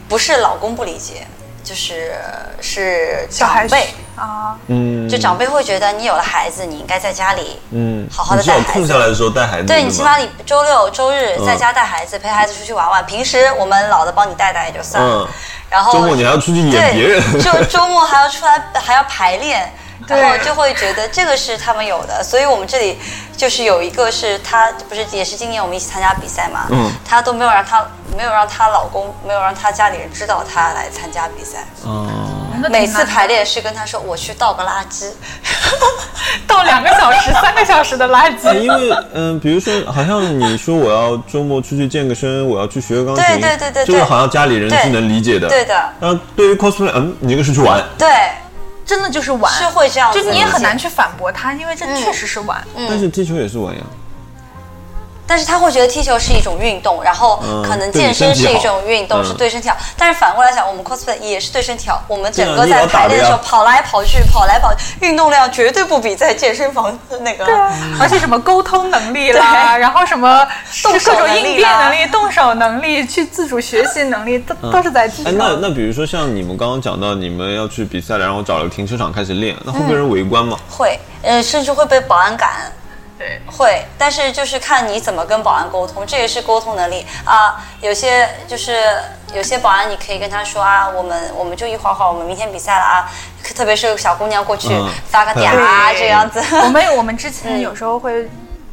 不是老公不理解，就是是小孩长辈啊，嗯，就长辈会觉得你有了孩子，你应该在家里嗯，好好地你至少带孩子空下来的时候带孩子，对你起码你周六周日嗯在家带孩子，陪孩子出去玩玩。平时我们老的帮你带带也就算了嗯，然后周末你还要出去演别人，对，就周末还要出来还要排练，对然后就会觉得这个是他们有的，所以我们这里就是有一个是她不是也是今年我们一起参加比赛嘛，嗯。她都没有让她没有让她老公没有让她家里人知道她来参加比赛，哦，每次排练是跟她说我去倒个垃圾，倒两个小时、三个小时的垃圾。因为嗯、比如说，好像你说我要周末出去健个身，我要去学个钢琴，对对对对对。这个好像家里人是能理解的，对的，然后对于 cosplay，嗯，你这个是去玩，对，真的就是玩，是会这样就你也很难去反驳他，因为这确实是玩。但是踢球也是玩呀，但是他会觉得踢球是一种运动，然后嗯可能健身是一种运动，嗯是对身体好。但是反过来讲，我们 cosplay 也是对身体好。我们整个在排练的时候跑来跑去，跑来跑去，运动量绝对不比在健身房那个。对啊，而且什么沟通能力啦，对然后什么动手应变能力、动手能力、去自主学习能力，都都是在技哎，那那比如说像你们刚刚讲到，你们要去比赛了，然后找了个停车场开始练，那会被人围观吗？会，呃，甚至会被保安赶。对，会，但是就是看你怎么跟保安沟通，这也是沟通能力啊。有些就是有些保安，你可以跟他说啊，我们我们就一会儿会儿，我们明天比赛了啊。特别是小姑娘过去嗯发个嗲啊，对这样子。我们我们之前嗯有时候会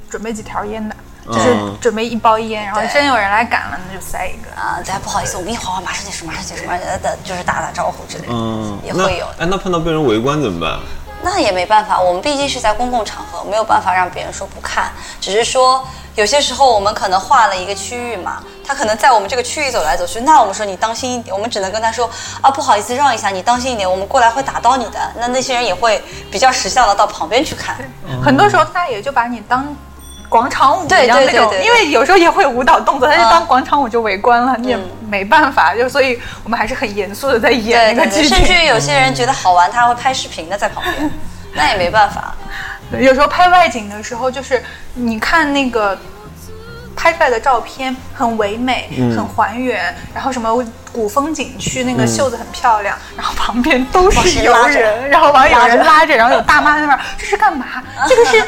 准备几条烟的，就是嗯准备一包烟，然后对真有人来赶了，那就塞一个。啊，对，不好意思，我们一会儿马上结束，马上结束，马上的，就是打打招呼之类的，嗯，也会有。哎，那碰到被人围观怎么办？那也没办法，我们毕竟是在公共场合，没有办法让别人说不看。只是说，有些时候我们可能划了一个区域嘛，他可能在我们这个区域走来走去，那我们说你当心一点，我们只能跟他说啊，不好意思，让一下，你当心一点，我们过来会打到你的。那那些人也会比较识相的到旁边去看。很多时候他也就把你当广场舞对一样那种，对对对对因为有时候也会有舞蹈动作，他就嗯。当广场舞就围观了，你也嗯。没办法，就所以我们还是很严肃的在演那个剧甚至于。有些人觉得好玩，他会拍视频的在旁边，那也没办法。有时候拍外景的时候，就是你看那个拍出来的照片很唯美，嗯。很还原，然后什么古风景区那个袖子很漂亮，然后旁边都是游人，然后完有人拉着拉着，然后有大妈在那边，这是干嘛？这个是艺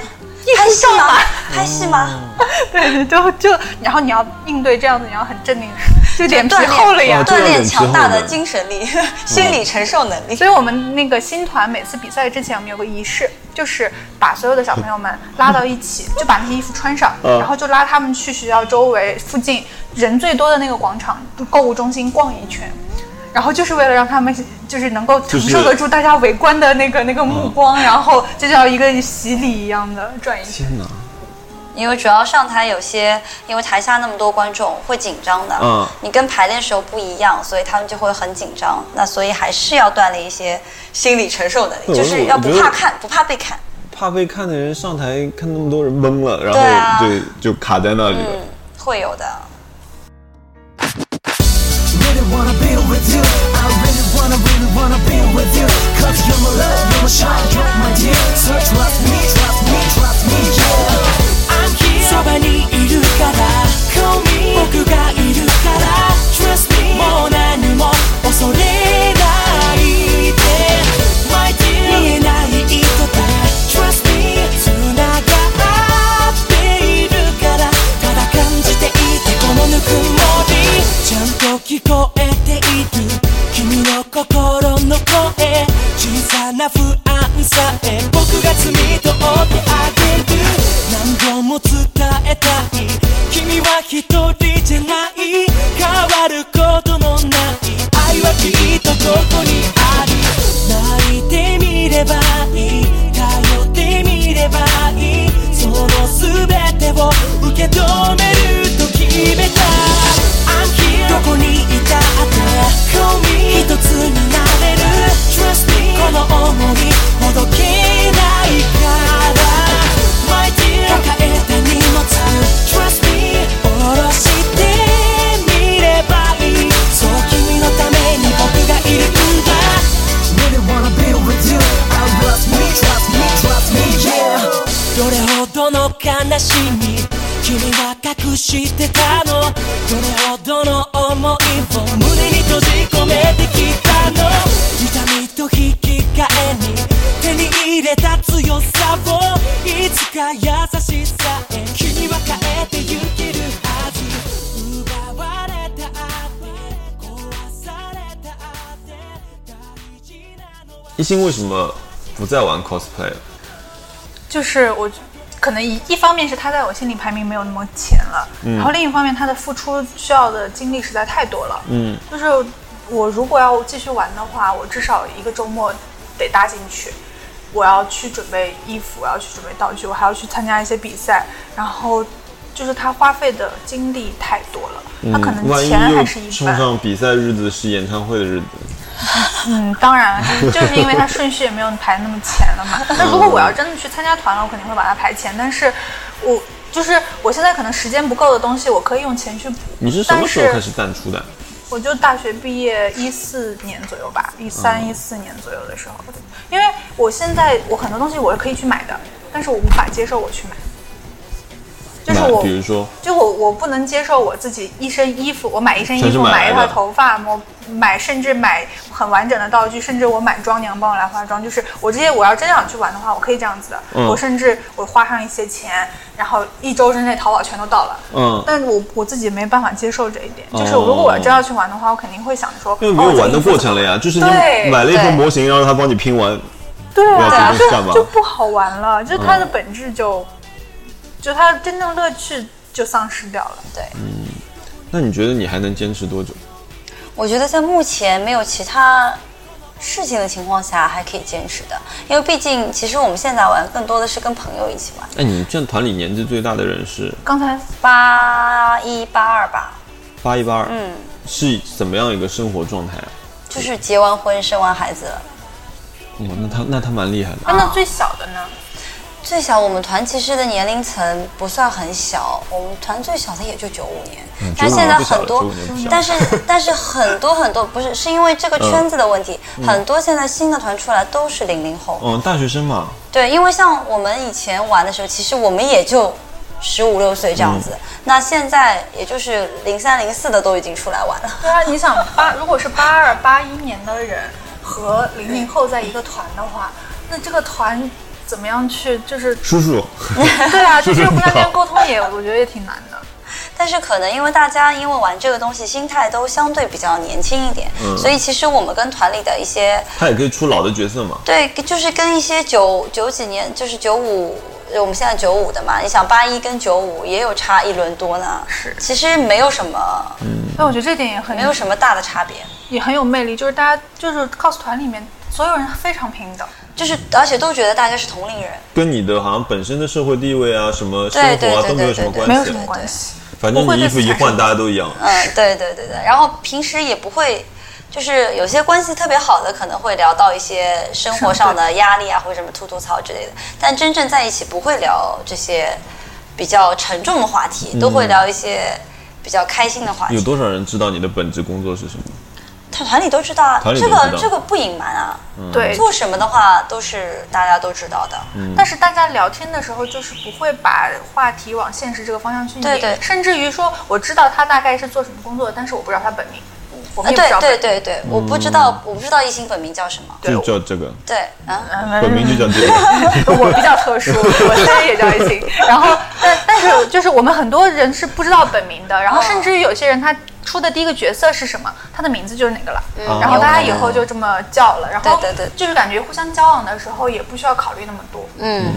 拍戏吗吗？？拍戏吗？对，就就然后你要应对这样子，你要很镇定，就脸皮锻炼厚了呀锻炼强大的精神力、心理承受能力。所以我们那个新团每次比赛之前，我们有个仪式，就是把所有的小朋友们拉到一起，就把那些衣服穿上，嗯然后就拉他们去学校周围附近人最多的那个广场购物中心逛一圈。然后就是为了让他们就是能够承受得住大家围观的那个那个目光，然后就像一个洗礼一样的转一圈。天哪！因为主要上台有些，因为台下那么多观众会紧张的，嗯你跟排练时候不一样，所以他们就会很紧张。那所以还是要锻炼一些心理承受能力，就是要不怕看，不怕被看。怕被看的人上台看那么多人懵了，然对啊后对就卡在那里了。嗯，会有的。really wanna be with you. I really wanna, really wanna be with you. Cause you're my love, you're my shine, you're my dear. So trust me, trust me, trust me, yeah. I'm here. そばにいるから Call me 僕がいるから Trust me もう何も恐れないで My dear 見えない糸で Trust me 繋がっているからただ感じていてこのぬくもりちゃんと 聞こえている君の心の声小さな不安さえ僕が摘み取ってあげる何度も伝えたい君は一人じゃない変わることのない愛はきっとここにある泣いてみればいい頼ってみればいいその全てを受け止めれほどの悲しみ君は隠してたの。どれほどの想いを胸に閉じ込めてきたの。痛みと引き換えに手に入れた強さを。いつか優しさへ君は変えてゆけるはず。奪われたって壊されたって大事なのは。一心为什么不再玩 cosplay 了？就是我可能一一方面是他在我心里排名没有那么前了，然后另一方面他的付出需要的精力实在太多了。嗯，就是我如果要继续玩的话，我至少一个周末得搭进去。我要去准备衣服，我要去准备道具，我还要去参加一些比赛，然后就是他花费的精力太多了，他可能钱还是一半。冲上比赛日子是演唱会的日子，嗯，当然了，就是就是因为它顺序也没有排那么前了嘛。那如果我要真的去参加团了，我肯定会把它排前。但是我就是我现在可能时间不够的东西，我可以用钱去补。你是什么时候开始淡出的？我就大学毕业一四年左右吧，一三一四年左右的时候，因为我现在我很多东西我是可以去买的，但是我无法接受我去买。就是我，比如说，就我我不能接受我自己一身衣服，我买一身衣服，买一套头发，我买甚至买很完整的道具，甚至我买妆娘帮我来化妆。就是我这些我要真想去玩的话，我可以这样子的。嗯我甚至我花上一些钱，然后一周之内淘宝全都到了。嗯，但是我我自己没办法接受这一点，就是哦如果我真要去玩的话，我肯定会想说，因为没哦有玩的过程了呀，就是你对买了一套模型，然后他帮你拼完，对啊，对啊，就不好玩了，就它的本质就，就它的真正乐趣就丧失掉了。对，嗯那你觉得你还能坚持多久？我觉得在目前没有其他事情的情况下，还可以坚持的，因为毕竟其实我们现在玩更多的是跟朋友一起玩，哎，你这团里年纪最大的人是刚才八一八二吧，八一八二，嗯，是怎么样一个生活状态啊？就是结完婚生完孩子了。哦，那他那他蛮厉害的。啊，那最小的呢？最小我们团其实的年龄层不算很小，我们团最小的也就九五年，但是现在很多95年不小了95年不小。了，但是 但是很多很多不是是因为这个圈子的问题，很多现在新的团出来都是零零后，嗯，大学生嘛，对，因为像我们以前玩的时候，其实我们也就十五六岁这样子，那现在也就是零三零四的都已经出来玩了。对啊，你想八，如果是八二八一年的人和零零后在一个团的话，那这个团怎么样去就是叔叔，对啊，就是互相之间沟通也，我觉得也挺难的。但是可能因为大家因为玩这个东西心态都相对比较年轻一点，所以其实我们跟团里的一些他也可以出老的角色嘛。对，就是跟一些九九几年，就是九五，我们现在九五的嘛，你想八一跟九五也有差一轮多呢。是其实没有什么，嗯但我觉得这点也很没有什么大的差别。也很有魅力，就是大家就是 cos 团里面所有人非常平等。就是而且都觉得大家是同龄人，跟你的好像本身的社会地位啊、什么生活啊都没有什么关系没有什么关系。反正你衣服一换，大家都一样。嗯，对对对对。然后平时也不会，就是有些关系特别好的，可能会聊到一些生活上的压力啊，或者什么吐吐槽之类的。但真正在一起不会聊这些比较沉重的话题，都会聊一些比较开心的话题。有多少人知道你的本职工作是什么？他团里都知道啊，这个这个不隐瞒啊。对，做什么的话都是大家都知道的。但是大家聊天的时候，就是不会把话题往现实这个方向去引，对对。甚至于说我知道他大概是做什么工作的，但是我不知道他本名，我啊，们也不知道对对。对对，我不知道，我不知道艺兴本名叫什么。对就叫这个，对，啊，嗯。本名就叫这个。我比较特殊，我虽然也叫艺兴，然后但但是就是我们很多人是不知道本名的，然后甚至于有些人他出的第一个角色是什么，他的名字就是哪个了，然后大家以后就这么叫了，然后对对对。就是感觉互相交往的时候也不需要考虑那么多，嗯，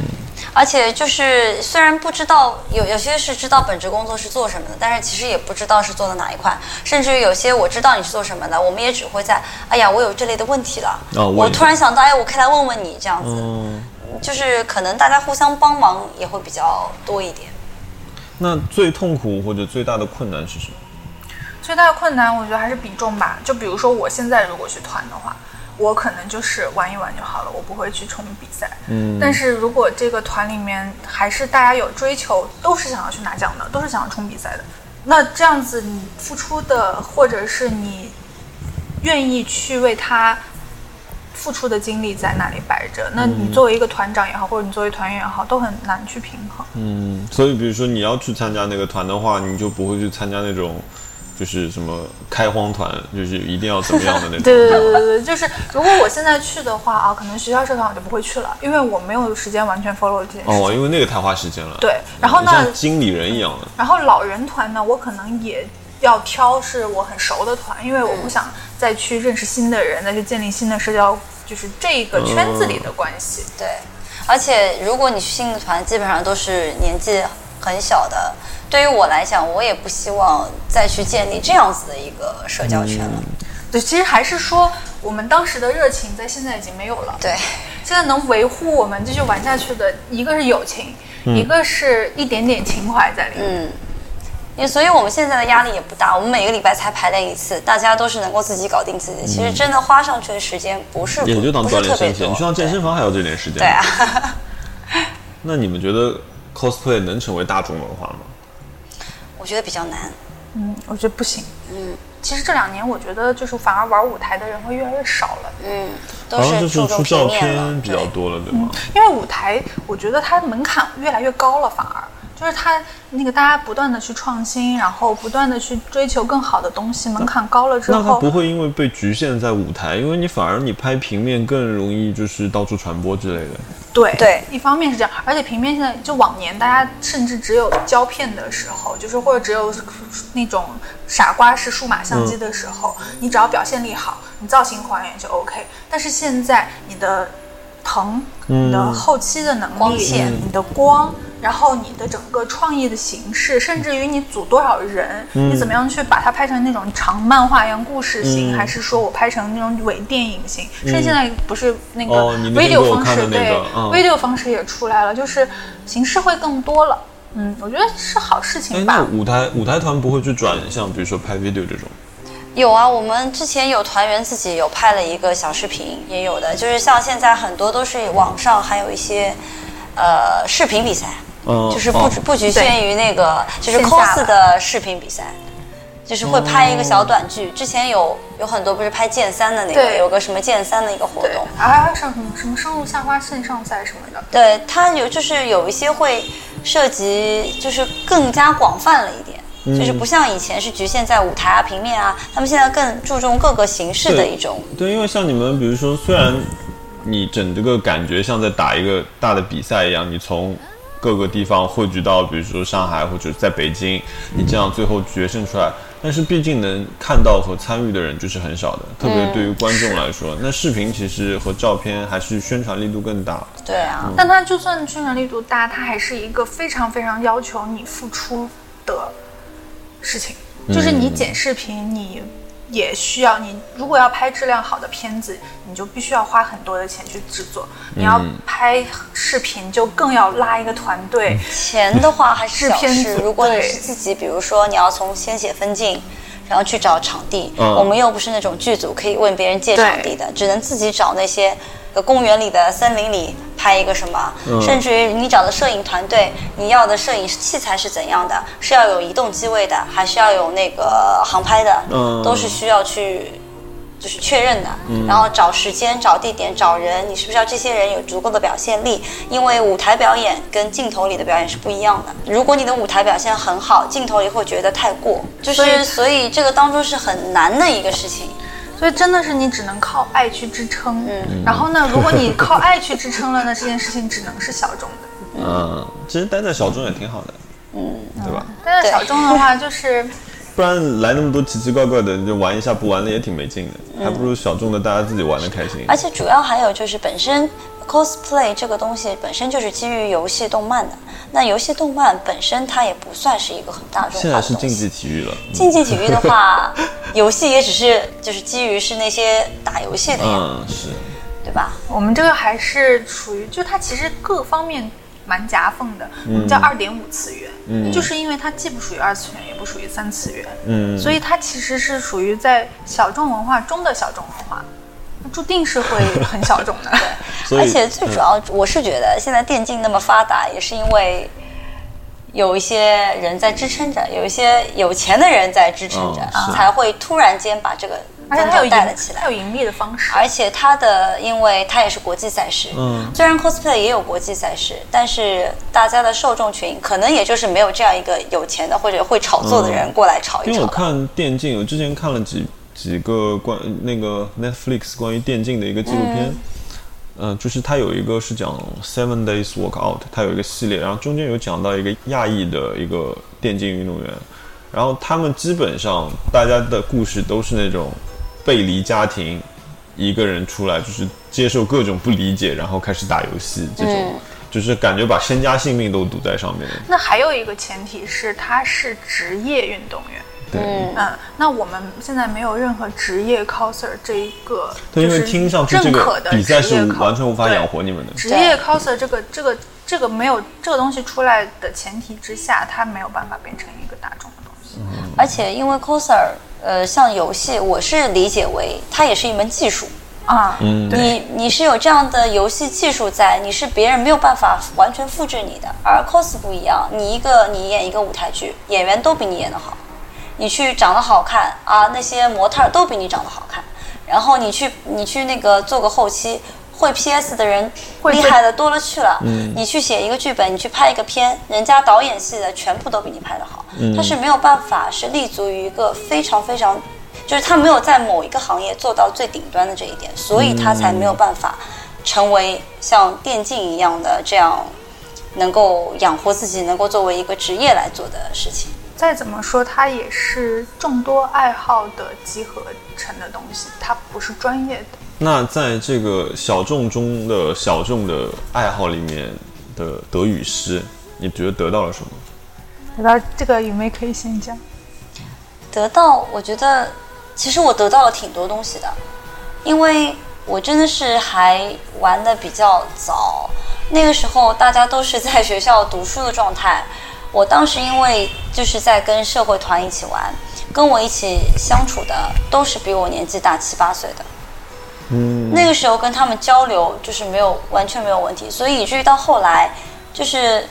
而且就是虽然不知道有有些是知道本职工作是做什么的，但是其实也不知道是做的哪一块，甚至于有些我知道你是做什么的，我们也只会在哎呀我有这类的问题了，我哦我突然想到哎我可以来问问你这样子，嗯，就是可能大家互相帮忙也会比较多一点。那最痛苦或者最大的困难是什么？最大的困难我觉得还是比重吧，就比如说我现在如果去团的话。我可能就是玩一玩就好了，我不会去冲比赛。嗯，但是如果这个团里面还是大家有追求，都是想要去拿奖的，都是想要冲比赛的，那这样子你付出的，或者是你愿意去为他付出的精力在那里摆着，那你作为一个团长也好，或者你作为团员也好，都很难去平衡。嗯，所以比如说你要去参加那个团的话，你就不会去参加那种就是什么开荒团，就是一定要怎么样的那种。对 对对对对，就是如果我现在去的话啊，可能学校社团我就不会去了，因为我没有时间完全 follow 这件事情。哦，因为那个太花时间了。对然后呢像经理人一样的。然后老人团呢，我可能也要挑是我很熟的团，因为我不想再去认识新的人，再去建立新的社交，就是这个圈子里的关系。对，而且如果你去新的团，基本上都是年纪很小的。对于我来讲，我也不希望再去建立这样子的一个社交圈了。对，其实还是说我们当时的热情在现在已经没有了。对，现在能维护我们继续玩下去的，一个是友情，一个是一点点情怀在里面。嗯，因为所以我们现在的压力也不大，我们每个礼拜才排练一次，大家都是能够自己搞定自己。其实真的花上去的时间不是也就当不锻炼是特别多。身体，你去趟健身房还要这点时间。对啊，那你们觉得 cosplay 能成为大众文化吗？我觉得比较难。嗯，我觉得不行。嗯，其实这两年我觉得就是反而玩舞台的人会越来越少了。嗯，都是注重出照平面比较多了，对吗？因为舞台，我觉得它门槛越来越高了，反而就是它那个大家不断的去创新，然后不断的去追求更好的东西，门槛高了之后那它后，不会因为被局限在舞台，因为你反而你拍平面更容易就是到处传播之类的。对对一方面是这样，而且平面现在就往年大家甚至只有胶片的时候，就是或者只有那种傻瓜式数码相机的时候，你只要表现力好，你造型还原就 OK。但是现在你的疼、你的后期的能力、光线你的光，然后你的整个创意的形式，甚至于你组多少人，你怎么样去把它拍成那种长漫画一样故事型，嗯还是说我拍成那种伪电影型？甚至现在不是那个 video 方式，对、嗯 video 方式也出来了，就是形式会更多了。嗯，我觉得是好事哎情，那吧。舞台舞台团不会去转向，比如说拍 video 这种？有啊，我们之前有团员自己有拍了一个小视频，也有的，就是像现在很多都是网上还有一些呃视频比赛，嗯就是不、哦。不局限于那个就是 cos 的视频比赛。就是会拍一个小短剧，之前有有很多不是拍剑三的那个，有个什么剑三的一个活动，，还有什么什么生路夏花线上赛什么的，对它有就是有一些会涉及就是更加广泛了一点，嗯就是不像以前是局限在舞台啊、平面啊，他们现在更注重各个形式的一种。对，因为像你们，比如说，虽然你整这个感觉像在打一个大的比赛一样，你从各个地方汇聚到，比如说上海或者在北京，你这样最后决胜出来，但是毕竟能看到和参与的人就是很少的，特别对于观众来说，那视频其实和照片还是宣传力度更大。对啊，但它就算宣传力度大，它还是一个非常非常要求你付出的事情。就是你剪视频，你也需要你如果要拍质量好的片子，你就必须要花很多的钱去制作。你要拍视频，就更要拉一个团队。钱的话还是 小事。制片组如果你是自己，比如说你要从先写分镜，然后去找场地，嗯我们又不是那种剧组可以问别人借场地的，只能自己找那些呃公园里的森林里拍一个什么，嗯甚至于你找的摄影团队，你要的摄影器材是怎样的？是要有移动机位的，还是要有那个航拍的？嗯都是需要去。就是确认的，嗯然后找时间、找地点、找人，你是不是要这些人有足够的表现力？因为舞台表演跟镜头里的表演是不一样的。如果你的舞台表现很好，镜头里会觉得太过，就是所以这个当中是很难的一个事情。所以真的是你只能靠爱去支撑。嗯，然后呢，如果你靠爱去支撑了，那这件事情只能是小众的。嗯，其实待在小众也挺好的，嗯，对吧？待在小众的话，就是不然来那么多奇奇怪怪的，你就玩一下不玩的也挺没劲的，嗯还不如小众的大家自己玩的开心。而且主要还有就是本身 cosplay 这个东西本身就是基于游戏动漫的，那游戏动漫本身它也不算是一个很大众的东西。在是竞技体育了，竞技体育的话，游戏也只是就是基于是那些打游戏的呀，嗯，是。对吧？我们这个还是处于，就它其实各方面蛮夹缝的，我们叫二点五次元，嗯。就是因为它既不属于二次元，也不属于三次元，嗯，所以它其实是属于在小众文化中的小众文化，注定是会很小众的。对而且最主要，我是觉得现在电竞那么发达，也是因为有一些人在支撑着，有一些有钱的人在支撑着，才会突然间把这个而且它有盈带了起来它有。盈利的方式。而且它的，因为它也是国际赛事，嗯虽然 cosplay 也有国际赛事，但是大家的受众群可能也就是没有这样一个有钱的或者会炒作的人过来炒因为我。看电竞，我之前看了几几个关那个 Netflix 关于电竞的一个纪录片，嗯、就是它有一个是讲 Seven Days Workout，它有一个系列，然后中间有讲到一个亚裔的一个电竞运动员，然后他们基本上大家的故事都是那种背离家庭，一个人出来就是接受各种不理解，然后开始打游戏这种。嗯就是感觉把身家性命都赌在上面的，那还有一个前提是他是职业运动员。对，嗯，那我们现在没有任何职业 coser 这一个，对，因为就是听上去这个认可的比赛是完全无法养活你们的。职业 coser 这个这个这个没有这个东西出来的前提之下，他没有办法变成一个大众的东西。而且因为 coser，呃，像游戏，我是理解为它也是一门技术。啊，嗯，你你是有这样的游戏技术在，你是别人没有办法完全复制你的。而 cos 不一样，你一个你演一个舞台剧，演员都比你演得好，你去长得好看啊，那些模特儿都比你长得好看，然后你去你去那个做个后期。会 PS 的人会厉害的多了去了，你去写一个剧本，你去拍一个片，人家导演系的全部都比你拍的好，他是没有办法是立足于一个非常非常就是他没有在某一个行业做到最顶端的这一点，所以他才没有办法成为像电竞一样的这样能够养活自己、能够作为一个职业来做的事情。再怎么说，它也是众多爱好的集合成的东西，它不是专业的。那在这个小众中的小众的爱好里面的德语诗，你觉得得到了什么？得到这个雨梅可以先讲。得到，我觉得其实我得到了挺多东西的，因为我真的是还玩的比较早，那个时候大家都是在学校读书的状态，我当时因为就是在跟社会团一起玩，跟我一起相处的都是比我年纪大七八岁的。嗯，那个时候跟他们交流就是没有完全没有问题，所以以至于到后来，就是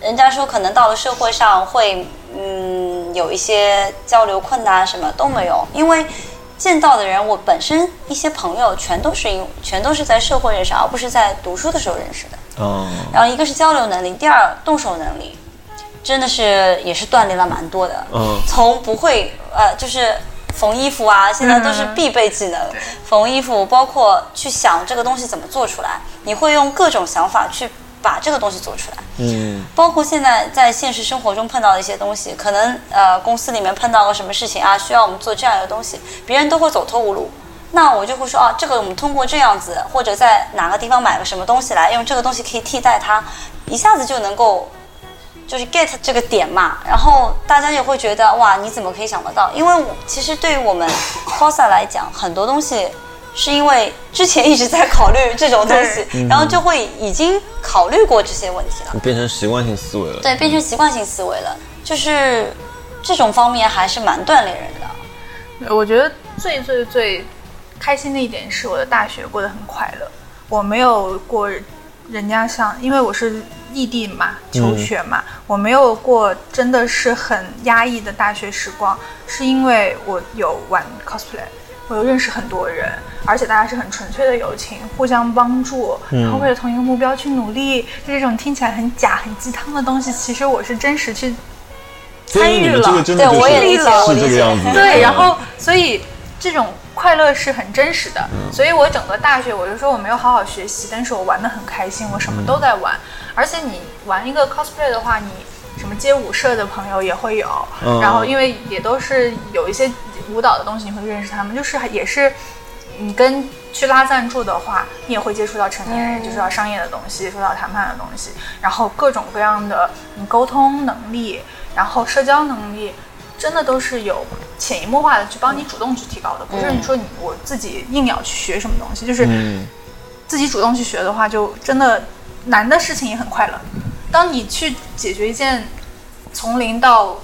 人家说可能到了社会上会嗯有一些交流困难什么都没有，因为见到的人我本身一些朋友全都是因全都是在社会认识，而不是在读书的时候认识的。哦，然后一个是交流能力，第二动手能力，真的是也是锻炼了蛮多的。嗯从不会呃就是缝衣服啊，现在都是必备技能。缝衣服包括去想这个东西怎么做出来，你会用各种想法去把这个东西做出来。嗯包括现在在现实生活中碰到的一些东西，可能呃公司里面碰到个什么事情啊，需要我们做这样一个东西，别人都会走投无路。那我就会说啊，这个我们通过这样子，或者在哪个地方买个什么东西来，用这个东西可以替代它，一下子就能够就是 get 这个点嘛。然后大家也会觉得哇，你怎么可以想得到？因为我其实对于我们 coser 来讲，很多东西是因为之前一直在考虑这种东西，然后就会已经考虑过这些问题了。变成习惯性思维了。对，变成习惯性思维了，就是这种方面还是蛮锻炼人的。我觉得最最最开心的一点是我的大学过得很快乐，我没有过人家像，因为我是异地嘛，求学嘛，我没有过真的是很压抑的大学时光，是因为我有玩 cosplay。我有认识很多人，而且大家是很纯粹的友情，互相帮助，然后为了同一个目标去努力。就这种听起来很假、很鸡汤的东西，其实我是真实去参与了对我也理解我是这个样子。对，嗯然后所以这种快乐是很真实的。所以我整个大学，我就说我没有好好学习，但是我玩的很开心，我什么都在玩。而且你玩一个 cosplay 的话，你什么街舞社的朋友也会有，嗯然后因为也都是有一些舞蹈的东西，你会认识他们，就是也是你跟。去拉赞助的话，你也会接触到成年人，接触到商业的东西，接触到谈判的东西，然后各种各样的你沟通能力，然后社交能力，真的都是有潜移默化的去帮你主动去提高的，不是你说你我自己硬要去学什么东西，就是嗯自己主动去学的话，就真的难的事情也很快乐。当你去解决一件从零到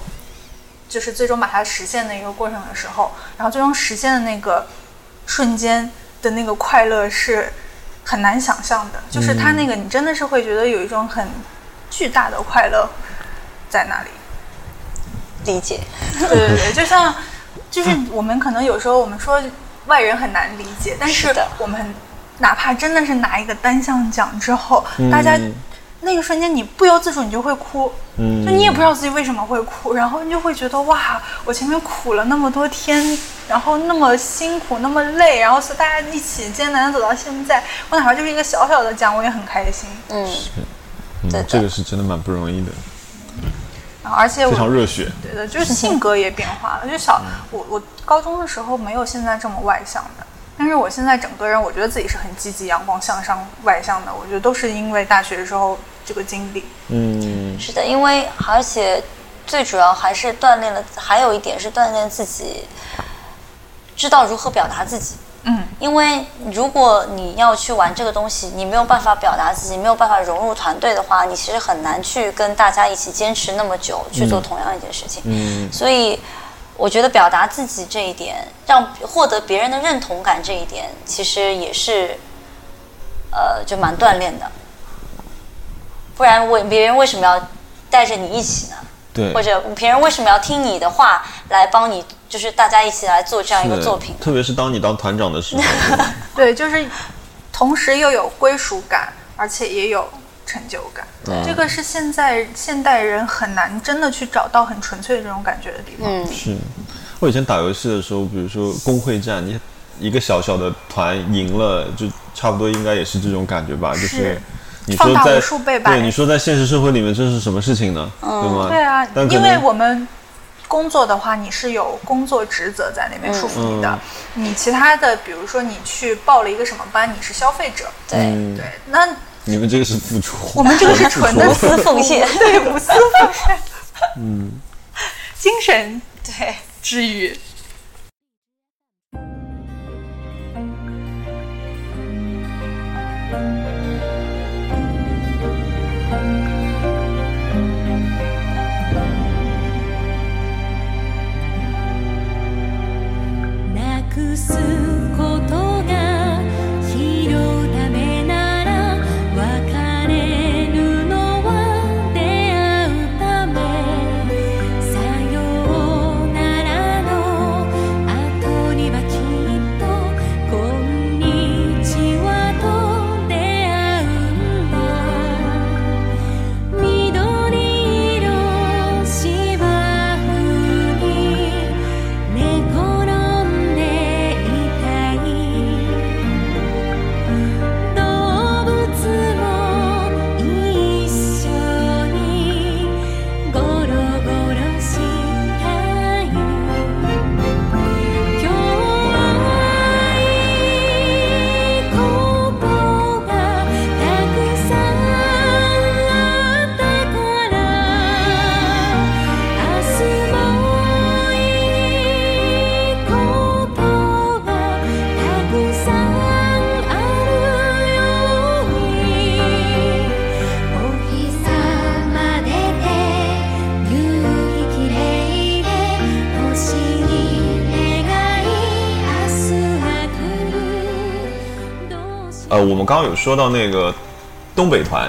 就是最终把它实现的一个过程的时候，然后最终实现的那个瞬间的那个快乐是很难想象的，就是它那个你真的是会觉得有一种很巨大的快乐在那里。理解，对对对，就像就是我们可能有时候我们说外人很难理解，但是我们哪怕真的是拿一个单项奖之后，大家嗯那个瞬间你不由自主你就会哭，嗯。就你也不知道自己为什么会哭，然后你就会觉得哇，我前面苦了那么多天，然后那么辛苦，那么累，然后是大家一起艰难的走到现在，我哪怕就是一个小小的奖，我也很开心。嗯，嗯对这个是真的蛮不容易的，然后而且非常热血。对的就是性格也变化了，就小我我高中的时候没有现在这么外向的。但是我现在整个人，我觉得自己是很积极、阳光向上、外向的。我觉得都是因为大学的时候这个经历。嗯，是的，因为而且最主要还是锻炼了，还有一点是锻炼自己，知道如何表达自己。嗯，因为如果你要去玩这个东西，你没有办法表达自己，没有办法融入团队的话，你其实很难去跟大家一起坚持那么久去做同样一件事情。嗯所以我觉得表达自己这一点，让获得别人的认同感这一点，其实也是，呃，就蛮锻炼的。不然为别人为什么要带着你一起呢？对，或者别人为什么要听你的话来帮你，就是大家一起来做这样一个作品？特别是当你当团长的时候，对，就是同时又有归属感，而且也有成就感。嗯这个是现在现代人很难真的去找到很纯粹的这种感觉的地方。嗯，是我以前打游戏的时候，比如说工会战，你一个小小的团赢了，就差不多应该也是这种感觉吧，就是。你说在放大无数倍吧对你说在现实社会里面这是什么事情呢？对吗？对啊，但因为我们工作的话，你是有工作职责在那边束缚你的。嗯你其他的，比如说你去报了一个什么班，你是消费者。对，嗯对，那你们这个是付出，我们这个是纯的无私奉献。对无私奉献，嗯，精神对，治愈。な我们刚刚有说到那个东北团，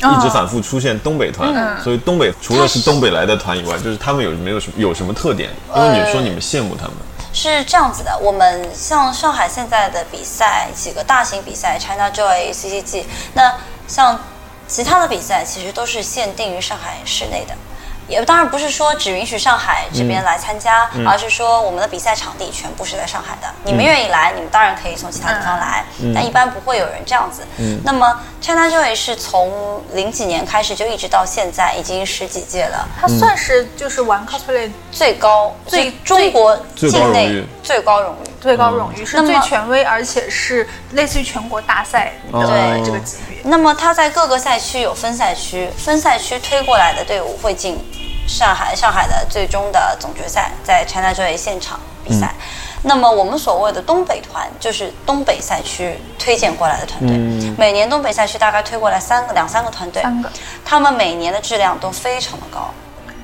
一直反复出现东北团，所以东北除了是东北来的团以外，就是他们有没有什么有什么特点？因为你说你们羡慕他们，是这样子的，我们像上海现在的比赛，几个大型比赛，China Joy、CCG，那像其他的比赛其实都是限定于上海市内的。也当然不是说只允许上海这边来参加，而是说我们的比赛场地全部是在上海的。你们愿意来，你们当然可以从其他地方来，但一般不会有人这样子。那么 China Joy 是从零几年开始就一直到现在，已经十几届了，它算是就是玩 cosplay 最高最是中国最高荣境内誉最高荣誉。最高荣誉，是那么最权威，而且是类似于全国大赛的对这个级别。那么它在各个赛区有分赛区，分赛区推过来的队伍会进上海上海的最终的总决赛，在 China Joy 现场比赛。那么我们所谓的东北团，就是东北赛区推荐过来的团队。每年东北赛区大概推过来三个两三个团队，三个他们每年的质量都非常的高。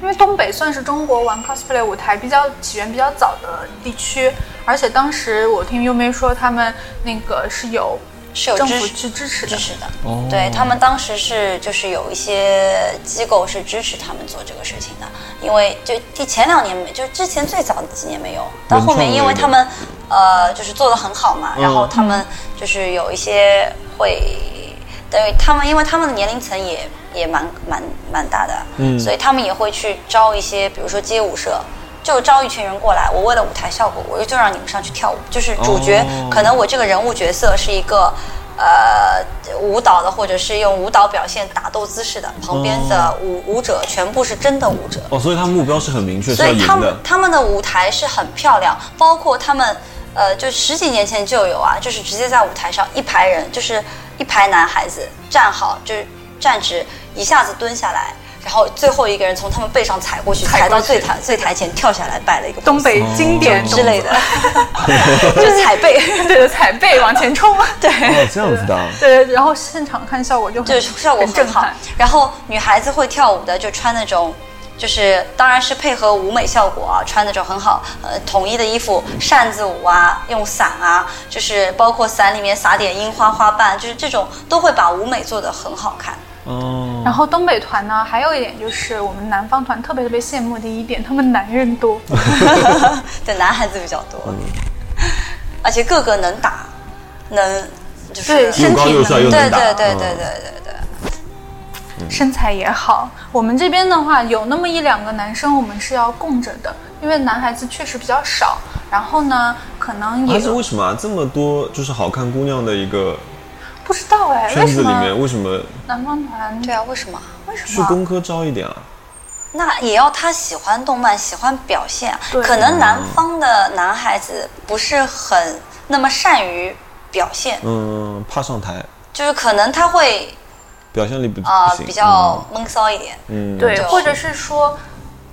因为东北算是中国玩 cosplay 舞台比较起源比较早的地区，而且当时我听优妹说，他们那个是有政是有支持府去支持的支。持的。哦对他们当时是就是有一些机构是支持他们做这个事情的，因为就第前两年没，就之前最早的几年没有，到后面因为他们呃就是做的很好嘛，然后他们就是有一些会等于他们因为他们的年龄层也也蛮蛮蛮大的，嗯所以他们也会去招一些，比如说街舞社。就招一群人过来，我为了舞台效果，我就让你们上去跳舞。就是主角，哦可能我这个人物角色是一个呃舞蹈的，或者是用舞蹈表现打斗姿势的，旁边的舞舞者全部是真的舞者。哦，所以他目标是很明确，是所以他们。他们的舞台是很漂亮，包括他们呃，就十几年前就有啊，就是直接在舞台上一排人，就是一排男孩子站好，就是站直，一下子蹲下来。然后最后一个人从他们背上踩过去，踩到最台最台前跳下来，拜了一个东北经典之类的，就踩背。对的，踩背往前冲。对哦，这样子的啊。对，然后现场看效果就很就效果很好。然后女孩子会跳舞的就穿那种。就是，当然是配合舞美效果啊，穿那种很好呃统一的衣服，扇子舞啊，用伞啊，就是包括伞里面撒点樱花花瓣，就是这种都会把舞美做得很好看。哦，然后东北团呢，还有一点就是我们南方团特别特别羡慕的一点，他们男人多。对，男孩子比较多，而且个个能打，能就是身体高又帅能对又能打。对对对嗯对对对。身材也好。我们这边的话，有那么一两个男生，我们是要供着的，因为男孩子确实比较少。然后呢，可能也是为什么啊？这么多就是好看姑娘的一个不知道哎，圈子里面，为什么南方团对啊，为什么？为什么？去工科招一点啊？那也要他喜欢动漫，喜欢表现可能南方的男孩子不是很那么善于表现，嗯，怕上台，就是可能他会表现力不啊、比较闷骚一点。嗯，对。或者是说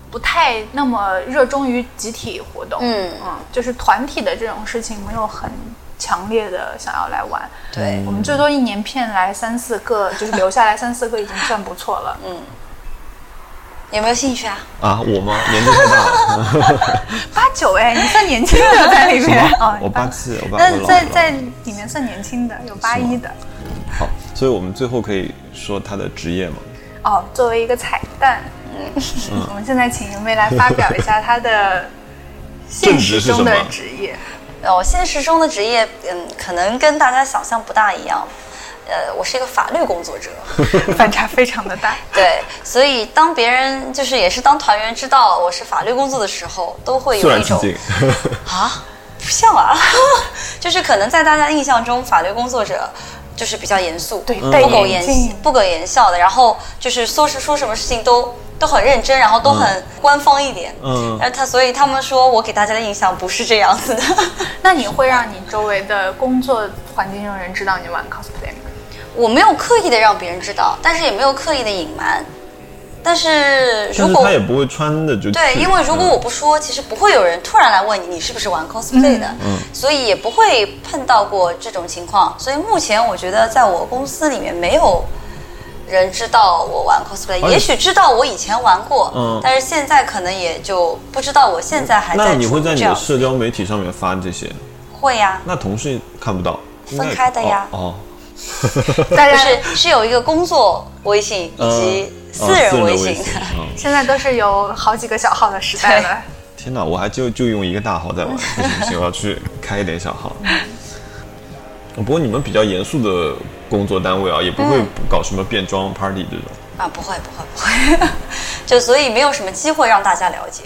不太那么热衷于集体活动，嗯。嗯就是团体的这种事情没有很强烈的想要来玩。对，我们最多一年骗来三四个，就是留下来三四个已经算不错了。嗯有没有兴趣啊？啊，我吗？年纪太大了，八九哎，你算年轻的在里面哦，我八七，我八，那我老了在在里面算年轻的，有八一的好，所以我们最后可以说他的职业吗？哦。作为一个彩蛋，嗯，我们现在请一位来发表一下他的现实中的职业。哦，现实中的职业，嗯，可能跟大家想象不大一样。呃，我是一个法律工作者，反差非常的大。对，所以当别人就是也是当团员知道我是法律工作的时候，都会有一种。啊，不像啊，就是可能在大家印象中，法律工作者就是比较严肃，对不苟言不苟言笑的，然后就是说是说什么事情都都很认真，然后都很官方一点。嗯然后他所以他们说我给大家的印象不是这样子的。那你会让你周围的工作环境中人知道你玩 cosplay 吗？我没有刻意的让别人知道，但是也没有刻意的隐瞒。但是如果是他也不会穿的就对，因为如果嗯我不说，其实不会有人突然来问你你是不是玩 cosplay 的，嗯所以也不会碰到过这种情况。所以目前我觉得在我公司里面没有人知道我玩 cosplay，、且也许知道我以前玩过，嗯但是现在可能也就不知道我现在还在那在你会在你的社交媒体上面发这些？会呀、那同事看不到，分开的呀哦，哦大家就是 是有一个工作微信以及嗯私人微信。现在都是有好几个小号的时代了。天哪，我还就就用一个大号在玩，不行不行，我要去开一点小号。不过你们比较严肃的工作单位啊，也不会搞什么变装 party 这种。啊，不会不会不会，就所以没有什么机会让大家了解。